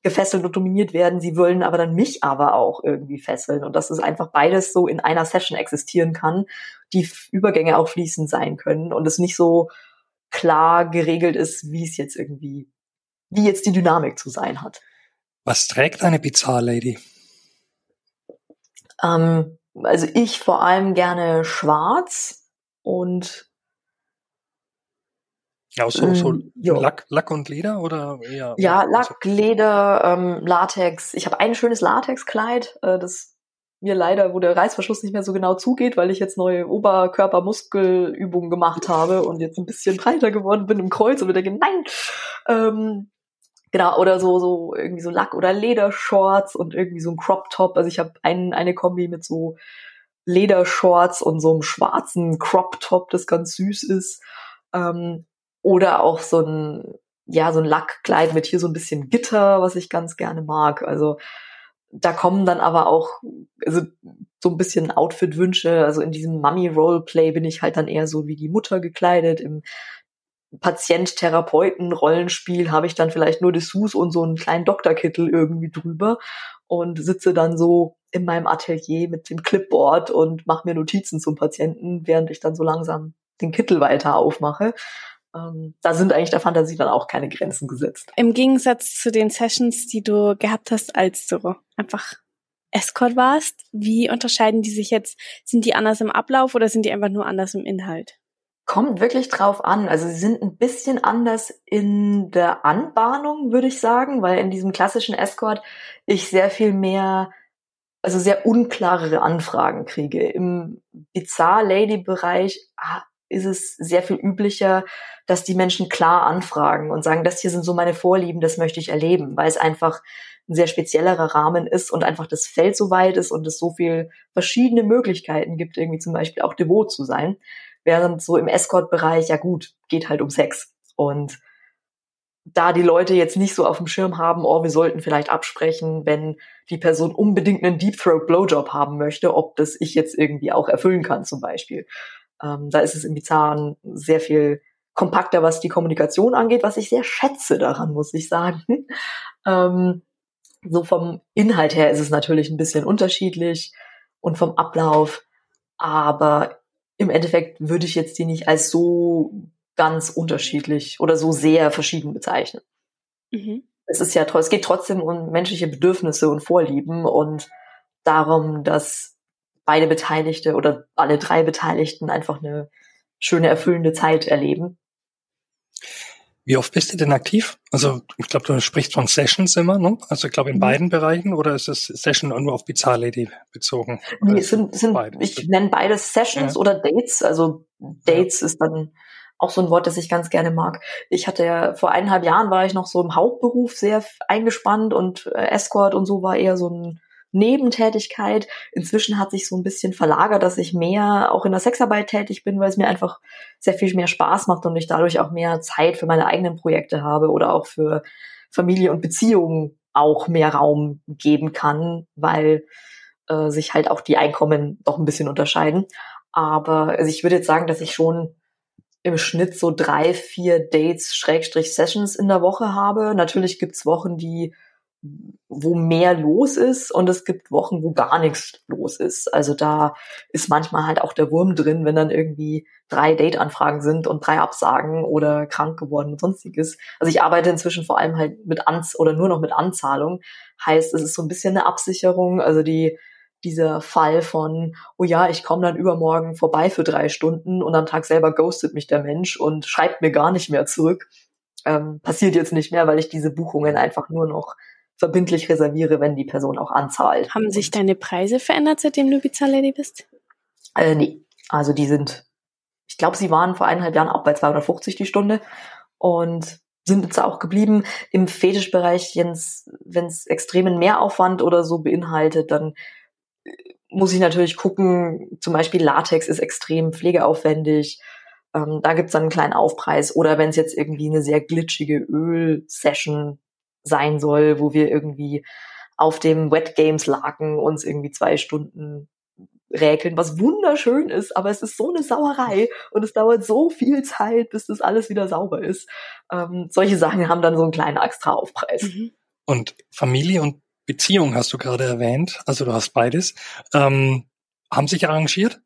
D: gefesselt und dominiert werden, sie wollen aber dann mich aber auch irgendwie fesseln und dass es einfach beides so in einer Session existieren kann, die Übergänge auch fließend sein können und es nicht so klar geregelt ist, wie es jetzt irgendwie, wie jetzt die Dynamik zu sein hat.
C: Was trägt eine Bizarre Lady?
D: Ähm, also ich vor allem gerne schwarz und
C: ja, so, so ähm, Lack, Lack und Leder oder
D: eher? Ja, Lack, Leder, ähm, Latex. Ich habe ein schönes Latexkleid, äh, das mir leider, wo der Reißverschluss nicht mehr so genau zugeht, weil ich jetzt neue Oberkörpermuskelübungen gemacht habe und jetzt ein bisschen breiter geworden bin im Kreuz und wieder denke, nein. Ähm, genau, oder so, so irgendwie so Lack- oder Ledershorts und irgendwie so ein Crop-Top. Also ich habe ein, eine Kombi mit so Ledershorts und so einem schwarzen Crop-Top, das ganz süß ist. Ähm, oder auch so ein, ja, so ein Lackkleid mit hier so ein bisschen Gitter, was ich ganz gerne mag. Also da kommen dann aber auch also so ein bisschen Outfit-Wünsche. Also in diesem Mummy-Roleplay bin ich halt dann eher so wie die Mutter gekleidet. Im Patient-Therapeuten-Rollenspiel habe ich dann vielleicht nur Dessous und so einen kleinen Doktorkittel irgendwie drüber und sitze dann so in meinem Atelier mit dem Clipboard und mache mir Notizen zum Patienten, während ich dann so langsam den Kittel weiter aufmache da sind eigentlich der Fantasie dann auch keine Grenzen gesetzt.
B: Im Gegensatz zu den Sessions, die du gehabt hast, als du einfach Escort warst, wie unterscheiden die sich jetzt? Sind die anders im Ablauf oder sind die einfach nur anders im Inhalt?
D: Kommt wirklich drauf an. Also sie sind ein bisschen anders in der Anbahnung, würde ich sagen, weil in diesem klassischen Escort ich sehr viel mehr, also sehr unklarere Anfragen kriege. Im Bizarre Lady Bereich ah, ist es sehr viel üblicher, dass die Menschen klar anfragen und sagen, das hier sind so meine Vorlieben, das möchte ich erleben, weil es einfach ein sehr speziellerer Rahmen ist und einfach das Feld so weit ist und es so viel verschiedene Möglichkeiten gibt, irgendwie zum Beispiel auch devot zu sein. Während so im Escort-Bereich, ja gut, geht halt um Sex. Und da die Leute jetzt nicht so auf dem Schirm haben, oh, wir sollten vielleicht absprechen, wenn die Person unbedingt einen Deep Throat Blowjob haben möchte, ob das ich jetzt irgendwie auch erfüllen kann zum Beispiel. Ähm, da ist es im Bizarren sehr viel kompakter, was die Kommunikation angeht, was ich sehr schätze daran, muss ich sagen. *laughs* ähm, so vom Inhalt her ist es natürlich ein bisschen unterschiedlich und vom Ablauf, aber im Endeffekt würde ich jetzt die nicht als so ganz unterschiedlich oder so sehr verschieden bezeichnen. Mhm. Es ist ja, es geht trotzdem um menschliche Bedürfnisse und Vorlieben und darum, dass beide Beteiligte oder alle drei Beteiligten einfach eine schöne, erfüllende Zeit erleben.
C: Wie oft bist du denn aktiv? Also ich glaube, du sprichst von Sessions immer, ne? Also ich glaube in mhm. beiden Bereichen oder ist es Session nur auf Bizarre Lady bezogen?
D: Nee, es sind, sind ich nenne beides Sessions ja. oder Dates. Also Dates ja. ist dann auch so ein Wort, das ich ganz gerne mag. Ich hatte ja vor eineinhalb Jahren war ich noch so im Hauptberuf sehr eingespannt und äh, Escort und so war eher so ein Nebentätigkeit. Inzwischen hat sich so ein bisschen verlagert, dass ich mehr auch in der Sexarbeit tätig bin, weil es mir einfach sehr viel mehr Spaß macht und ich dadurch auch mehr Zeit für meine eigenen Projekte habe oder auch für Familie und Beziehungen auch mehr Raum geben kann, weil äh, sich halt auch die Einkommen doch ein bisschen unterscheiden. Aber also ich würde jetzt sagen, dass ich schon im Schnitt so drei, vier Dates, Schrägstrich Sessions in der Woche habe. Natürlich gibt's Wochen, die wo mehr los ist und es gibt Wochen, wo gar nichts los ist. Also da ist manchmal halt auch der Wurm drin, wenn dann irgendwie drei Date-Anfragen sind und drei Absagen oder krank geworden und sonstiges. Also ich arbeite inzwischen vor allem halt mit Anz oder nur noch mit Anzahlung. Heißt, es ist so ein bisschen eine Absicherung. Also die dieser Fall von, oh ja, ich komme dann übermorgen vorbei für drei Stunden und am Tag selber ghostet mich der Mensch und schreibt mir gar nicht mehr zurück. Ähm, passiert jetzt nicht mehr, weil ich diese Buchungen einfach nur noch verbindlich reserviere, wenn die Person auch anzahlt.
B: Haben sich deine Preise verändert, seitdem du Pizza Lady bist?
D: Äh, nee, also die sind, ich glaube, sie waren vor eineinhalb Jahren auch bei 250 die Stunde und sind jetzt auch geblieben. Im Fetischbereich, wenn es extremen Mehraufwand oder so beinhaltet, dann äh, muss ich natürlich gucken, zum Beispiel Latex ist extrem pflegeaufwendig. Ähm, da gibt's dann einen kleinen Aufpreis. Oder wenn es jetzt irgendwie eine sehr glitschige Öl-Session sein soll, wo wir irgendwie auf dem Wet Games Laken uns irgendwie zwei Stunden räkeln, was wunderschön ist, aber es ist so eine Sauerei und es dauert so viel Zeit, bis das alles wieder sauber ist. Ähm, solche Sachen haben dann so einen kleinen extra Aufpreis. Mhm.
C: Und Familie und Beziehung hast du gerade erwähnt, also du hast beides. Ähm, haben sich arrangiert?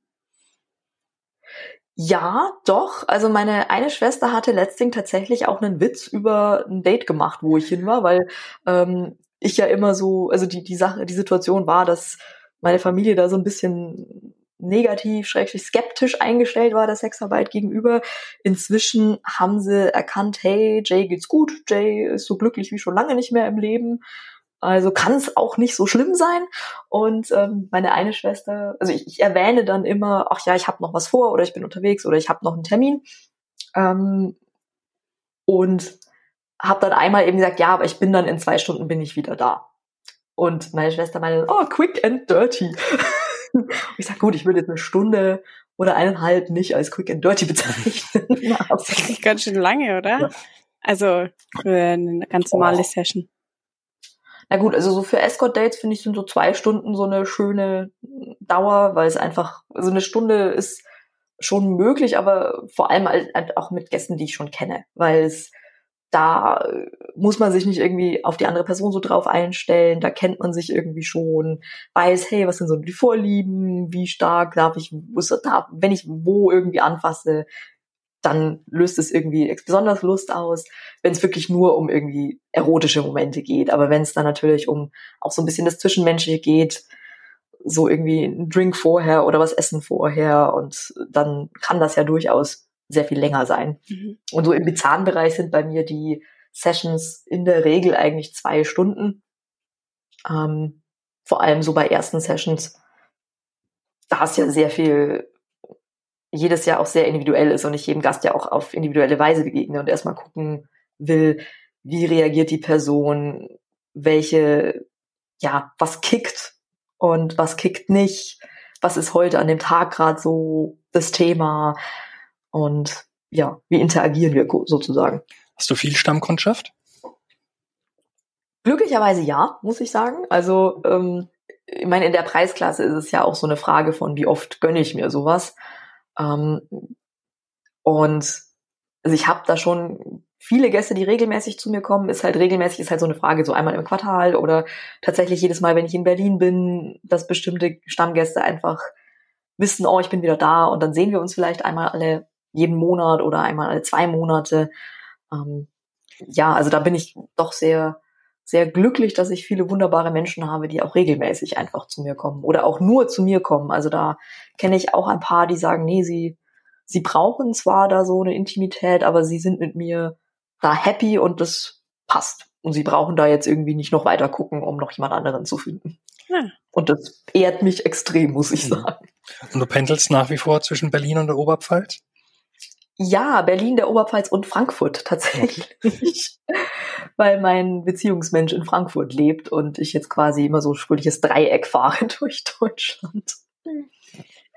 D: Ja, doch. Also meine eine Schwester hatte letztens tatsächlich auch einen Witz über ein Date gemacht, wo ich hin war, weil ähm, ich ja immer so, also die, die Sache, die Situation war, dass meine Familie da so ein bisschen negativ, schrecklich skeptisch eingestellt war der Sexarbeit gegenüber. Inzwischen haben sie erkannt, hey, Jay geht's gut, Jay ist so glücklich wie schon lange nicht mehr im Leben. Also kann es auch nicht so schlimm sein. Und ähm, meine eine Schwester, also ich, ich erwähne dann immer, ach ja, ich habe noch was vor oder ich bin unterwegs oder ich habe noch einen Termin. Ähm, und habe dann einmal eben gesagt, ja, aber ich bin dann in zwei Stunden bin ich wieder da. Und meine Schwester meinte, oh, quick and dirty. *laughs* ich sag, gut, ich würde jetzt eine Stunde oder eineinhalb nicht als quick and dirty *laughs* bezeichnen.
B: das ist ganz schön lange, oder? Ja. Also für eine ganz normale oh. Session.
D: Na gut, also so für Escort-Dates finde ich sind so zwei Stunden so eine schöne Dauer, weil es einfach, also eine Stunde ist schon möglich, aber vor allem halt auch mit Gästen, die ich schon kenne, weil es da muss man sich nicht irgendwie auf die andere Person so drauf einstellen, da kennt man sich irgendwie schon, weiß, hey, was sind so die Vorlieben, wie stark darf ich, wenn ich wo irgendwie anfasse, dann löst es irgendwie besonders Lust aus, wenn es wirklich nur um irgendwie erotische Momente geht. Aber wenn es dann natürlich um auch so ein bisschen das Zwischenmenschliche geht, so irgendwie ein Drink vorher oder was essen vorher und dann kann das ja durchaus sehr viel länger sein. Mhm. Und so im bizarren Bereich sind bei mir die Sessions in der Regel eigentlich zwei Stunden. Ähm, vor allem so bei ersten Sessions. Da ist ja sehr viel jedes Jahr auch sehr individuell ist und ich jedem Gast ja auch auf individuelle Weise begegne und erstmal gucken will, wie reagiert die Person, welche, ja, was kickt und was kickt nicht, was ist heute an dem Tag gerade so das Thema und ja, wie interagieren wir sozusagen.
C: Hast du viel Stammkundschaft?
D: Glücklicherweise ja, muss ich sagen. Also ähm, ich meine, in der Preisklasse ist es ja auch so eine Frage von, wie oft gönne ich mir sowas. Ähm, und also ich habe da schon viele Gäste, die regelmäßig zu mir kommen, ist halt regelmäßig, ist halt so eine Frage, so einmal im Quartal oder tatsächlich jedes Mal, wenn ich in Berlin bin, dass bestimmte Stammgäste einfach wissen, oh, ich bin wieder da und dann sehen wir uns vielleicht einmal alle jeden Monat oder einmal alle zwei Monate. Ähm, ja, also da bin ich doch sehr sehr glücklich, dass ich viele wunderbare Menschen habe, die auch regelmäßig einfach zu mir kommen oder auch nur zu mir kommen. Also da kenne ich auch ein paar, die sagen, nee, sie, sie brauchen zwar da so eine Intimität, aber sie sind mit mir da happy und das passt. Und sie brauchen da jetzt irgendwie nicht noch weiter gucken, um noch jemand anderen zu finden. Ja. Und das ehrt mich extrem, muss ich mhm. sagen.
C: Und du pendelst nach wie vor zwischen Berlin und der Oberpfalz?
D: Ja, Berlin, der Oberpfalz und Frankfurt tatsächlich. *laughs* Weil mein Beziehungsmensch in Frankfurt lebt und ich jetzt quasi immer so fröhliches Dreieck fahre *laughs* durch Deutschland.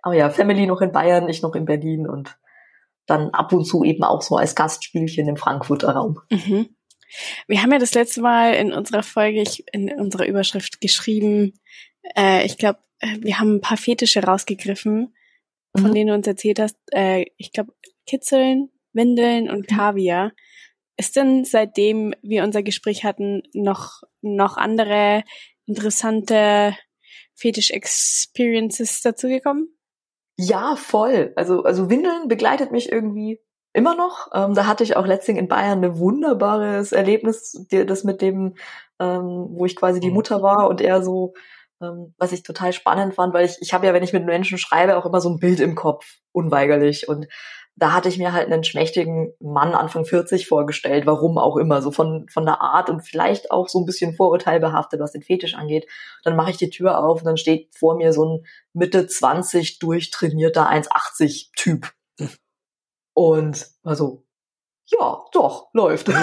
D: Aber ja, Family noch in Bayern, ich noch in Berlin und dann ab und zu eben auch so als Gastspielchen im Frankfurter Raum.
B: Mhm. Wir haben ja das letzte Mal in unserer Folge, in unserer Überschrift geschrieben, äh, ich glaube, äh, wir haben ein paar Fetische rausgegriffen, von mhm. denen du uns erzählt hast. Äh, ich glaube, Kitzeln, Windeln und mhm. Kaviar. Ist denn seitdem wir unser Gespräch hatten noch, noch andere interessante Fetisch-Experiences dazugekommen?
D: Ja, voll. Also, also Windeln begleitet mich irgendwie immer noch. Ähm, da hatte ich auch letztens in Bayern ein wunderbares Erlebnis, das mit dem, ähm, wo ich quasi die mhm. Mutter war und er so, ähm, was ich total spannend fand, weil ich, ich habe ja, wenn ich mit Menschen schreibe, auch immer so ein Bild im Kopf, unweigerlich. Und da hatte ich mir halt einen schmächtigen Mann Anfang 40 vorgestellt, warum auch immer, so von, von der Art und vielleicht auch so ein bisschen vorurteilbehaftet, was den Fetisch angeht. Dann mache ich die Tür auf und dann steht vor mir so ein Mitte 20 durchtrainierter 1,80 Typ. Und also, ja, doch, läuft. *laughs*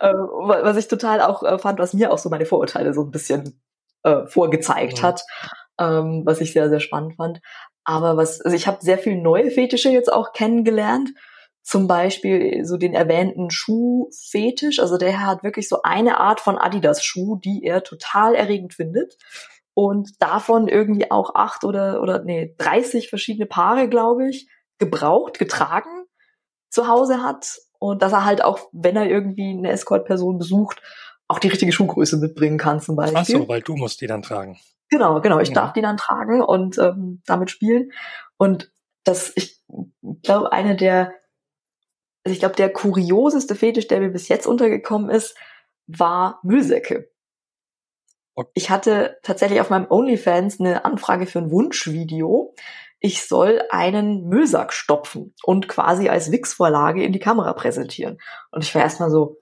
D: Äh, was ich total auch äh, fand, was mir auch so meine Vorurteile so ein bisschen äh, vorgezeigt ja. hat, ähm, was ich sehr, sehr spannend fand. Aber was, also ich habe sehr viel neue Fetische jetzt auch kennengelernt. Zum Beispiel so den erwähnten Schuhfetisch. Also der hat wirklich so eine Art von Adidas-Schuh, die er total erregend findet. und davon irgendwie auch acht oder, oder nee, 30 verschiedene Paare, glaube ich, gebraucht, getragen zu Hause hat und dass er halt auch, wenn er irgendwie eine Escort-Person besucht, auch die richtige Schuhgröße mitbringen kann zum Beispiel. Ach
C: so, weil du musst die dann tragen.
D: Genau, genau. Ich mhm. darf die dann tragen und ähm, damit spielen. Und das, ich glaube, eine der, also ich glaube, der kurioseste Fetisch, der mir bis jetzt untergekommen ist, war Müllsäcke. Okay. Ich hatte tatsächlich auf meinem OnlyFans eine Anfrage für ein Wunschvideo. Ich soll einen Müllsack stopfen und quasi als Wix-Vorlage in die Kamera präsentieren. Und ich war erstmal so,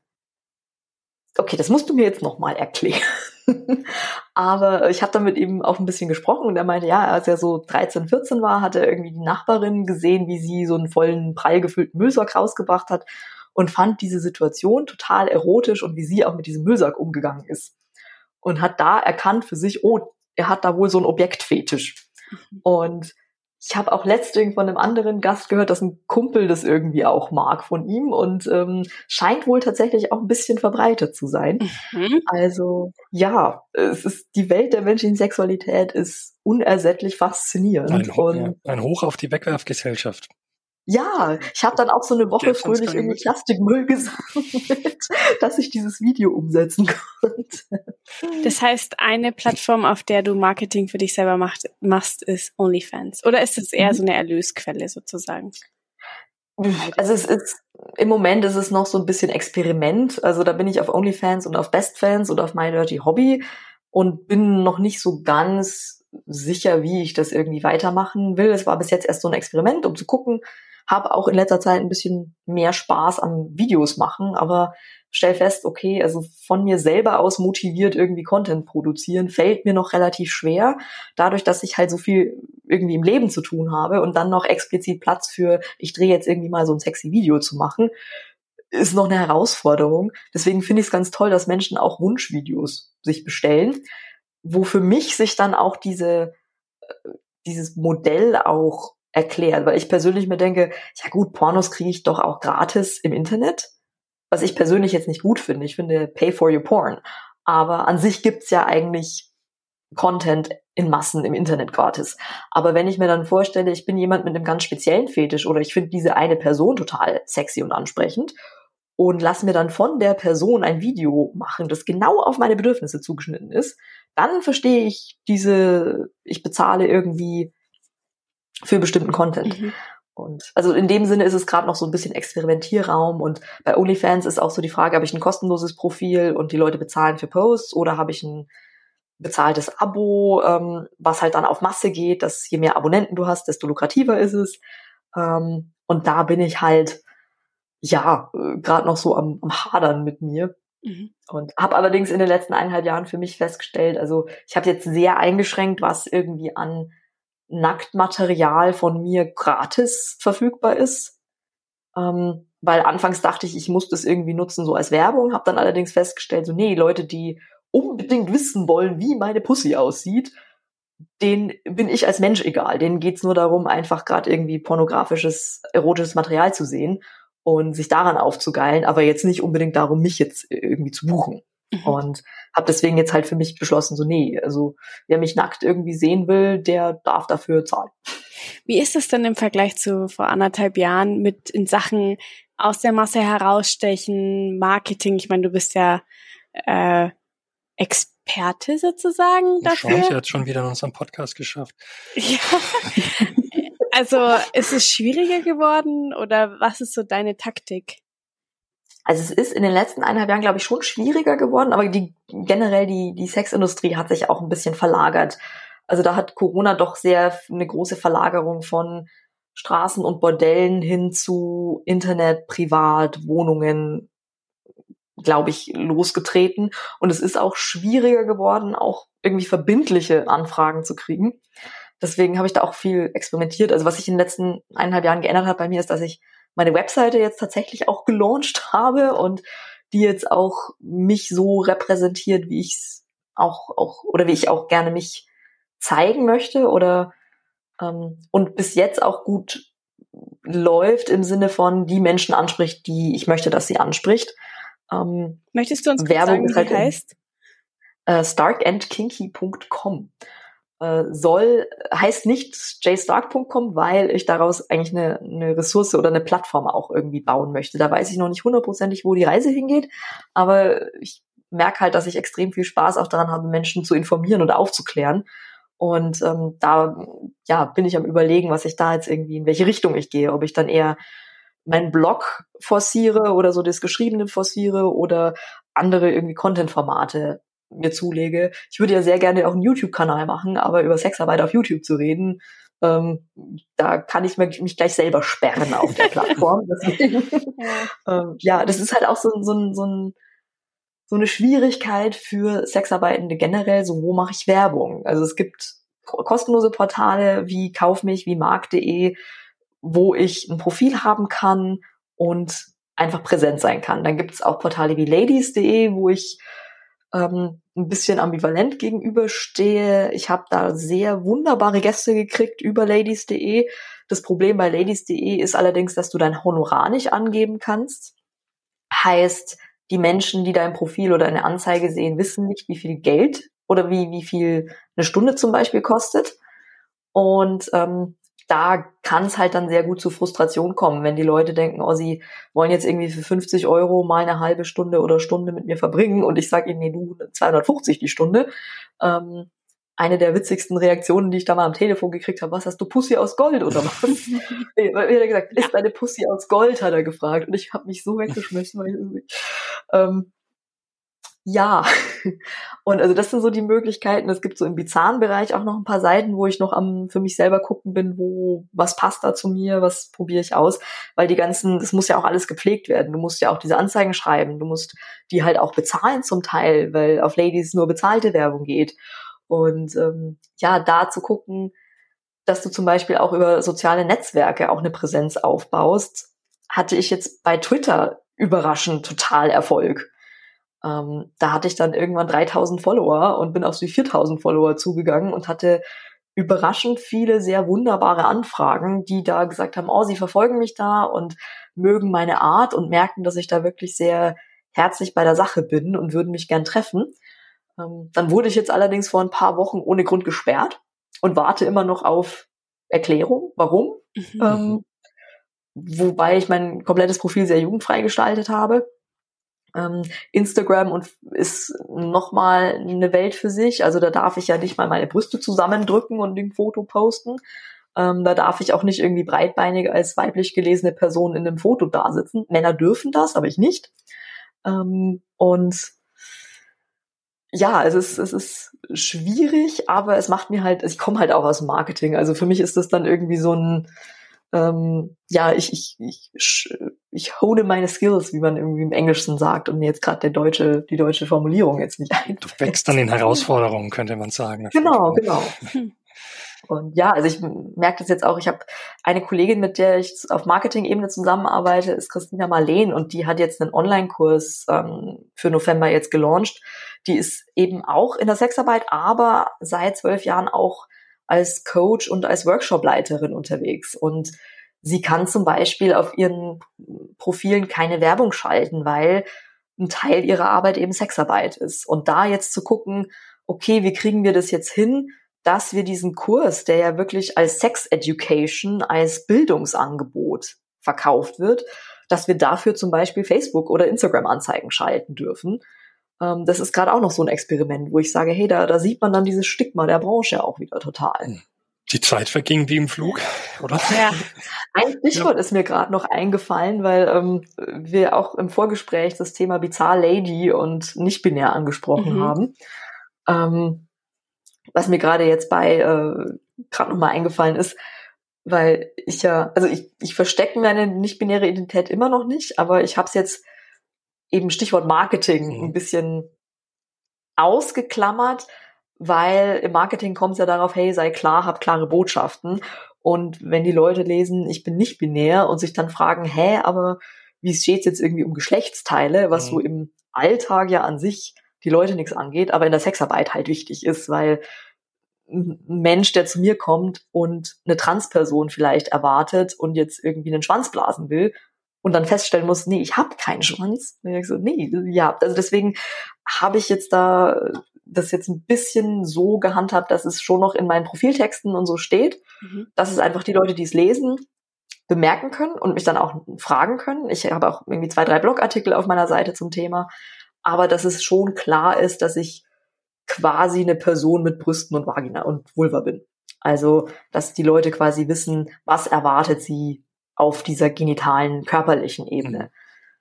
D: okay, das musst du mir jetzt nochmal erklären. *laughs* Aber ich habe damit eben auch ein bisschen gesprochen und er meinte, ja, als er so 13, 14 war, hat er irgendwie die Nachbarin gesehen, wie sie so einen vollen, prall gefüllten Müllsack rausgebracht hat und fand diese Situation total erotisch und wie sie auch mit diesem Müllsack umgegangen ist. Und hat da erkannt für sich, oh, er hat da wohl so ein Objektfetisch. Mhm. Und ich habe auch letztens von einem anderen Gast gehört, dass ein Kumpel das irgendwie auch mag von ihm und ähm, scheint wohl tatsächlich auch ein bisschen verbreitet zu sein. Mhm. Also ja, es ist die Welt der menschlichen Sexualität ist unersättlich faszinierend.
C: Ein, Hoch, und, ein Hoch auf die Wegwerfgesellschaft.
D: Ja, ich habe dann auch so eine Woche fröhlich irgendwie Plastikmüll gesammelt, *laughs* dass ich dieses Video umsetzen konnte.
B: Das heißt, eine Plattform, auf der du Marketing für dich selber macht, machst, ist OnlyFans. Oder ist es eher mhm. so eine Erlösquelle sozusagen?
D: Also es ist im Moment ist es noch so ein bisschen Experiment. Also da bin ich auf OnlyFans und auf BestFans und auf My Dirty Hobby und bin noch nicht so ganz sicher, wie ich das irgendwie weitermachen will. Es war bis jetzt erst so ein Experiment, um zu gucken, habe auch in letzter Zeit ein bisschen mehr Spaß am Videos machen, aber stell fest, okay, also von mir selber aus motiviert irgendwie Content produzieren, fällt mir noch relativ schwer, dadurch, dass ich halt so viel irgendwie im Leben zu tun habe und dann noch explizit Platz für, ich drehe jetzt irgendwie mal so ein sexy Video zu machen, ist noch eine Herausforderung. Deswegen finde ich es ganz toll, dass Menschen auch Wunschvideos sich bestellen, wo für mich sich dann auch diese, äh, dieses Modell auch erklärt, weil ich persönlich mir denke, ja gut, Pornos kriege ich doch auch gratis im Internet, was ich persönlich jetzt nicht gut finde. Ich finde Pay for your Porn. Aber an sich gibt's ja eigentlich Content in Massen im Internet gratis. Aber wenn ich mir dann vorstelle, ich bin jemand mit einem ganz speziellen Fetisch oder ich finde diese eine Person total sexy und ansprechend und lass mir dann von der Person ein Video machen, das genau auf meine Bedürfnisse zugeschnitten ist, dann verstehe ich diese, ich bezahle irgendwie für bestimmten Content. Mhm. Und also in dem Sinne ist es gerade noch so ein bisschen Experimentierraum und bei OnlyFans ist auch so die Frage, habe ich ein kostenloses Profil und die Leute bezahlen für Posts oder habe ich ein bezahltes Abo, ähm, was halt dann auf Masse geht, dass je mehr Abonnenten du hast, desto lukrativer ist es. Ähm, und da bin ich halt ja äh, gerade noch so am, am Hadern mit mir. Mhm. Und habe allerdings in den letzten eineinhalb Jahren für mich festgestellt, also ich habe jetzt sehr eingeschränkt, was irgendwie an Nacktmaterial von mir gratis verfügbar ist. Ähm, weil anfangs dachte ich, ich muss das irgendwie nutzen, so als Werbung, habe dann allerdings festgestellt, so nee, Leute, die unbedingt wissen wollen, wie meine Pussy aussieht, den bin ich als Mensch egal. Denen geht's nur darum, einfach gerade irgendwie pornografisches, erotisches Material zu sehen und sich daran aufzugeilen, aber jetzt nicht unbedingt darum, mich jetzt irgendwie zu buchen. Mhm. Und habe deswegen jetzt halt für mich beschlossen, so nee, also wer mich nackt irgendwie sehen will, der darf dafür zahlen.
B: Wie ist es denn im Vergleich zu vor anderthalb Jahren mit in Sachen aus der Masse herausstechen, Marketing? Ich meine, du bist ja äh, Experte sozusagen dafür.
C: Chance hat schon wieder in unserem Podcast geschafft. *laughs* Ja.
B: Also ist es schwieriger geworden oder was ist so deine Taktik?
D: Also es ist in den letzten eineinhalb Jahren, glaube ich, schon schwieriger geworden, aber die generell die, die Sexindustrie hat sich auch ein bisschen verlagert. Also da hat Corona doch sehr eine große Verlagerung von Straßen und Bordellen hin zu Internet, Privat, Wohnungen, glaube ich, losgetreten. Und es ist auch schwieriger geworden, auch irgendwie verbindliche Anfragen zu kriegen. Deswegen habe ich da auch viel experimentiert. Also was sich in den letzten eineinhalb Jahren geändert hat bei mir, ist, dass ich meine Webseite jetzt tatsächlich auch gelauncht *laughs* habe und die jetzt auch mich so repräsentiert, wie ich es auch, auch, oder wie ich auch gerne mich zeigen möchte oder ähm, und bis jetzt auch gut läuft im Sinne von die Menschen anspricht, die ich möchte, dass sie anspricht.
B: Ähm, Möchtest du uns Werbung sagen, wie halt heißt?
D: äh, starkandkinky.com äh, soll, heißt nicht jstark.com, weil ich daraus eigentlich eine, eine Ressource oder eine Plattform auch irgendwie bauen möchte. Da weiß ich noch nicht hundertprozentig, wo die Reise hingeht, aber ich merke halt, dass ich extrem viel Spaß auch daran habe, Menschen zu informieren und aufzuklären. Und ähm, da ja, bin ich am überlegen, was ich da jetzt irgendwie, in welche Richtung ich gehe. Ob ich dann eher meinen Blog forciere oder so das Geschriebene forciere oder andere irgendwie Content-Formate mir zulege. Ich würde ja sehr gerne auch einen YouTube-Kanal machen, aber über Sexarbeit auf YouTube zu reden, ähm, da kann ich mich gleich selber sperren auf der Plattform. *laughs* Deswegen, ähm, ja, das ist halt auch so, so, so, ein, so eine Schwierigkeit für Sexarbeitende generell. So, wo mache ich Werbung? Also es gibt kostenlose Portale wie Kaufmich, wie Markt.de, wo ich ein Profil haben kann und einfach präsent sein kann. Dann gibt es auch Portale wie ladies.de, wo ich ähm, ein bisschen ambivalent gegenüberstehe. Ich habe da sehr wunderbare Gäste gekriegt über ladies.de. Das Problem bei ladies.de ist allerdings, dass du dein Honorar nicht angeben kannst. Heißt, die Menschen, die dein Profil oder eine Anzeige sehen, wissen nicht, wie viel Geld oder wie, wie viel eine Stunde zum Beispiel kostet. Und ähm, da kann es halt dann sehr gut zu Frustration kommen, wenn die Leute denken, oh, sie wollen jetzt irgendwie für 50 Euro mal eine halbe Stunde oder Stunde mit mir verbringen und ich sage ihnen, nee, du 250 die Stunde. Ähm, eine der witzigsten Reaktionen, die ich da mal am Telefon gekriegt habe, was hast du Pussy aus Gold oder was? *laughs* nee, weil er gesagt, ist deine Pussy aus Gold, hat er gefragt und ich habe mich so weggeschmissen, weil ich ähm, ja. Und also das sind so die Möglichkeiten. Es gibt so im bizarren Bereich auch noch ein paar Seiten, wo ich noch am für mich selber gucken bin, wo was passt da zu mir, was probiere ich aus, weil die ganzen, das muss ja auch alles gepflegt werden. Du musst ja auch diese Anzeigen schreiben, du musst die halt auch bezahlen zum Teil, weil auf Ladies nur bezahlte Werbung geht. Und ähm, ja, da zu gucken, dass du zum Beispiel auch über soziale Netzwerke auch eine Präsenz aufbaust, hatte ich jetzt bei Twitter überraschend total Erfolg ähm, da hatte ich dann irgendwann 3000 Follower und bin auf die 4000 Follower zugegangen und hatte überraschend viele sehr wunderbare Anfragen, die da gesagt haben, oh, sie verfolgen mich da und mögen meine Art und merken, dass ich da wirklich sehr herzlich bei der Sache bin und würden mich gern treffen. Ähm, dann wurde ich jetzt allerdings vor ein paar Wochen ohne Grund gesperrt und warte immer noch auf Erklärung, warum. Mhm. Ähm, wobei ich mein komplettes Profil sehr jugendfrei gestaltet habe. Ähm, Instagram und ist nochmal eine Welt für sich. Also da darf ich ja nicht mal meine Brüste zusammendrücken und ein Foto posten. Ähm, da darf ich auch nicht irgendwie breitbeinig als weiblich gelesene Person in einem Foto da sitzen. Männer dürfen das, aber ich nicht. Ähm, und ja, es ist, es ist schwierig, aber es macht mir halt, ich komme halt auch aus Marketing. Also für mich ist das dann irgendwie so ein, ähm, ja, ich, ich, ich, ich hone meine Skills, wie man irgendwie im Englischen sagt, und mir jetzt gerade der deutsche, die deutsche Formulierung jetzt nicht *laughs* ein.
C: Du wächst an den Herausforderungen, könnte man sagen.
D: Genau, genau. *laughs* Und ja, also ich merke das jetzt auch. Ich habe eine Kollegin, mit der ich auf Marketing-Ebene zusammenarbeite, ist Christina Marleen und die hat jetzt einen Online-Kurs ähm, für November jetzt gelauncht. Die ist eben auch in der Sexarbeit, aber seit zwölf Jahren auch als Coach und als Workshopleiterin unterwegs. Und sie kann zum Beispiel auf ihren Profilen keine Werbung schalten, weil ein Teil ihrer Arbeit eben Sexarbeit ist. Und da jetzt zu gucken, okay, wie kriegen wir das jetzt hin, dass wir diesen Kurs, der ja wirklich als Sex Education, als Bildungsangebot verkauft wird, dass wir dafür zum Beispiel Facebook oder Instagram Anzeigen schalten dürfen ähm, das ist gerade auch noch so ein Experiment, wo ich sage, hey, da, da sieht man dann dieses Stigma der Branche auch wieder total. Hm.
C: Die Zeit verging wie im Flug, oder?
D: Ja. Ein Stichwort ja. ist mir gerade noch eingefallen, weil ähm, wir auch im Vorgespräch das Thema Bizarre Lady und nicht-binär angesprochen mhm. haben. Ähm, was mir gerade jetzt bei äh, gerade nochmal eingefallen ist, weil ich ja, also ich, ich verstecke meine nicht-binäre Identität immer noch nicht, aber ich habe es jetzt eben Stichwort Marketing mhm. ein bisschen ausgeklammert, weil im Marketing kommt es ja darauf, hey, sei klar, hab klare Botschaften. Und wenn die Leute lesen, ich bin nicht binär und sich dann fragen, hä, aber wie steht es jetzt irgendwie um Geschlechtsteile, was mhm. so im Alltag ja an sich die Leute nichts angeht, aber in der Sexarbeit halt wichtig ist, weil ein Mensch, der zu mir kommt und eine Transperson vielleicht erwartet und jetzt irgendwie einen Schwanz blasen will, und dann feststellen muss, nee, ich habe keinen Schwanz. Und ich so, nee, ja, also deswegen habe ich jetzt da das jetzt ein bisschen so gehandhabt, dass es schon noch in meinen Profiltexten und so steht, mhm. dass es einfach die Leute, die es lesen, bemerken können und mich dann auch fragen können. Ich habe auch irgendwie zwei, drei Blogartikel auf meiner Seite zum Thema, aber dass es schon klar ist, dass ich quasi eine Person mit Brüsten und Vagina und Vulva bin. Also, dass die Leute quasi wissen, was erwartet sie auf dieser genitalen, körperlichen Ebene. Mhm.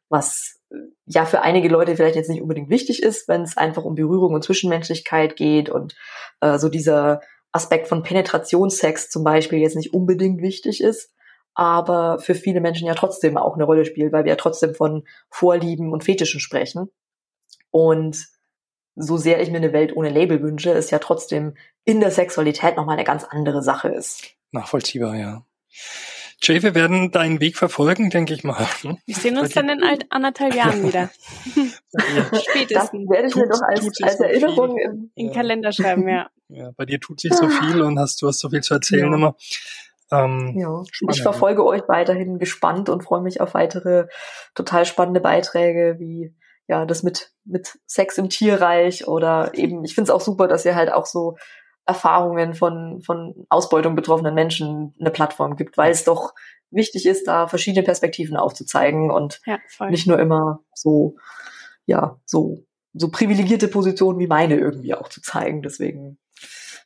D: Was äh, ja für einige Leute vielleicht jetzt nicht unbedingt wichtig ist, wenn es einfach um Berührung und Zwischenmenschlichkeit geht und äh, so dieser Aspekt von Penetrationssex zum Beispiel jetzt nicht unbedingt wichtig ist, aber für viele Menschen ja trotzdem auch eine Rolle spielt, weil wir ja trotzdem von Vorlieben und Fetischen sprechen. Und so sehr ich mir eine Welt ohne Label wünsche, ist ja trotzdem in der Sexualität nochmal eine ganz andere Sache ist.
C: Nachvollziehbar, ja. Jay, wir werden deinen Weg verfolgen, denke ich mal.
B: Wir sehen uns dann in anderthalb *laughs* Jahren wieder.
D: Spätestens. Das werde ich mir doch als, als Erinnerung
B: in, in ja. Kalender schreiben, ja.
C: Ja, bei dir tut sich so viel und hast, du hast so viel zu erzählen ja. immer.
D: Ähm, ja. Ich verfolge euch weiterhin gespannt und freue mich auf weitere total spannende Beiträge wie ja das mit mit Sex im Tierreich oder eben ich finde es auch super, dass ihr halt auch so Erfahrungen von, von Ausbeutung betroffenen Menschen eine Plattform gibt, weil es doch wichtig ist, da verschiedene Perspektiven aufzuzeigen und ja, nicht nur immer so, ja, so, so privilegierte Positionen wie meine irgendwie auch zu zeigen. Deswegen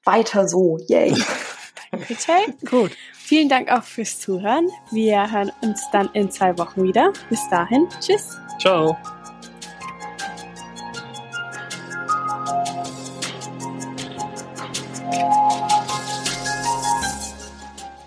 D: weiter so. Yay. *laughs*
B: Danke, Jay. Gut. Vielen Dank auch fürs Zuhören. Wir hören uns dann in zwei Wochen wieder. Bis dahin. Tschüss.
C: Ciao.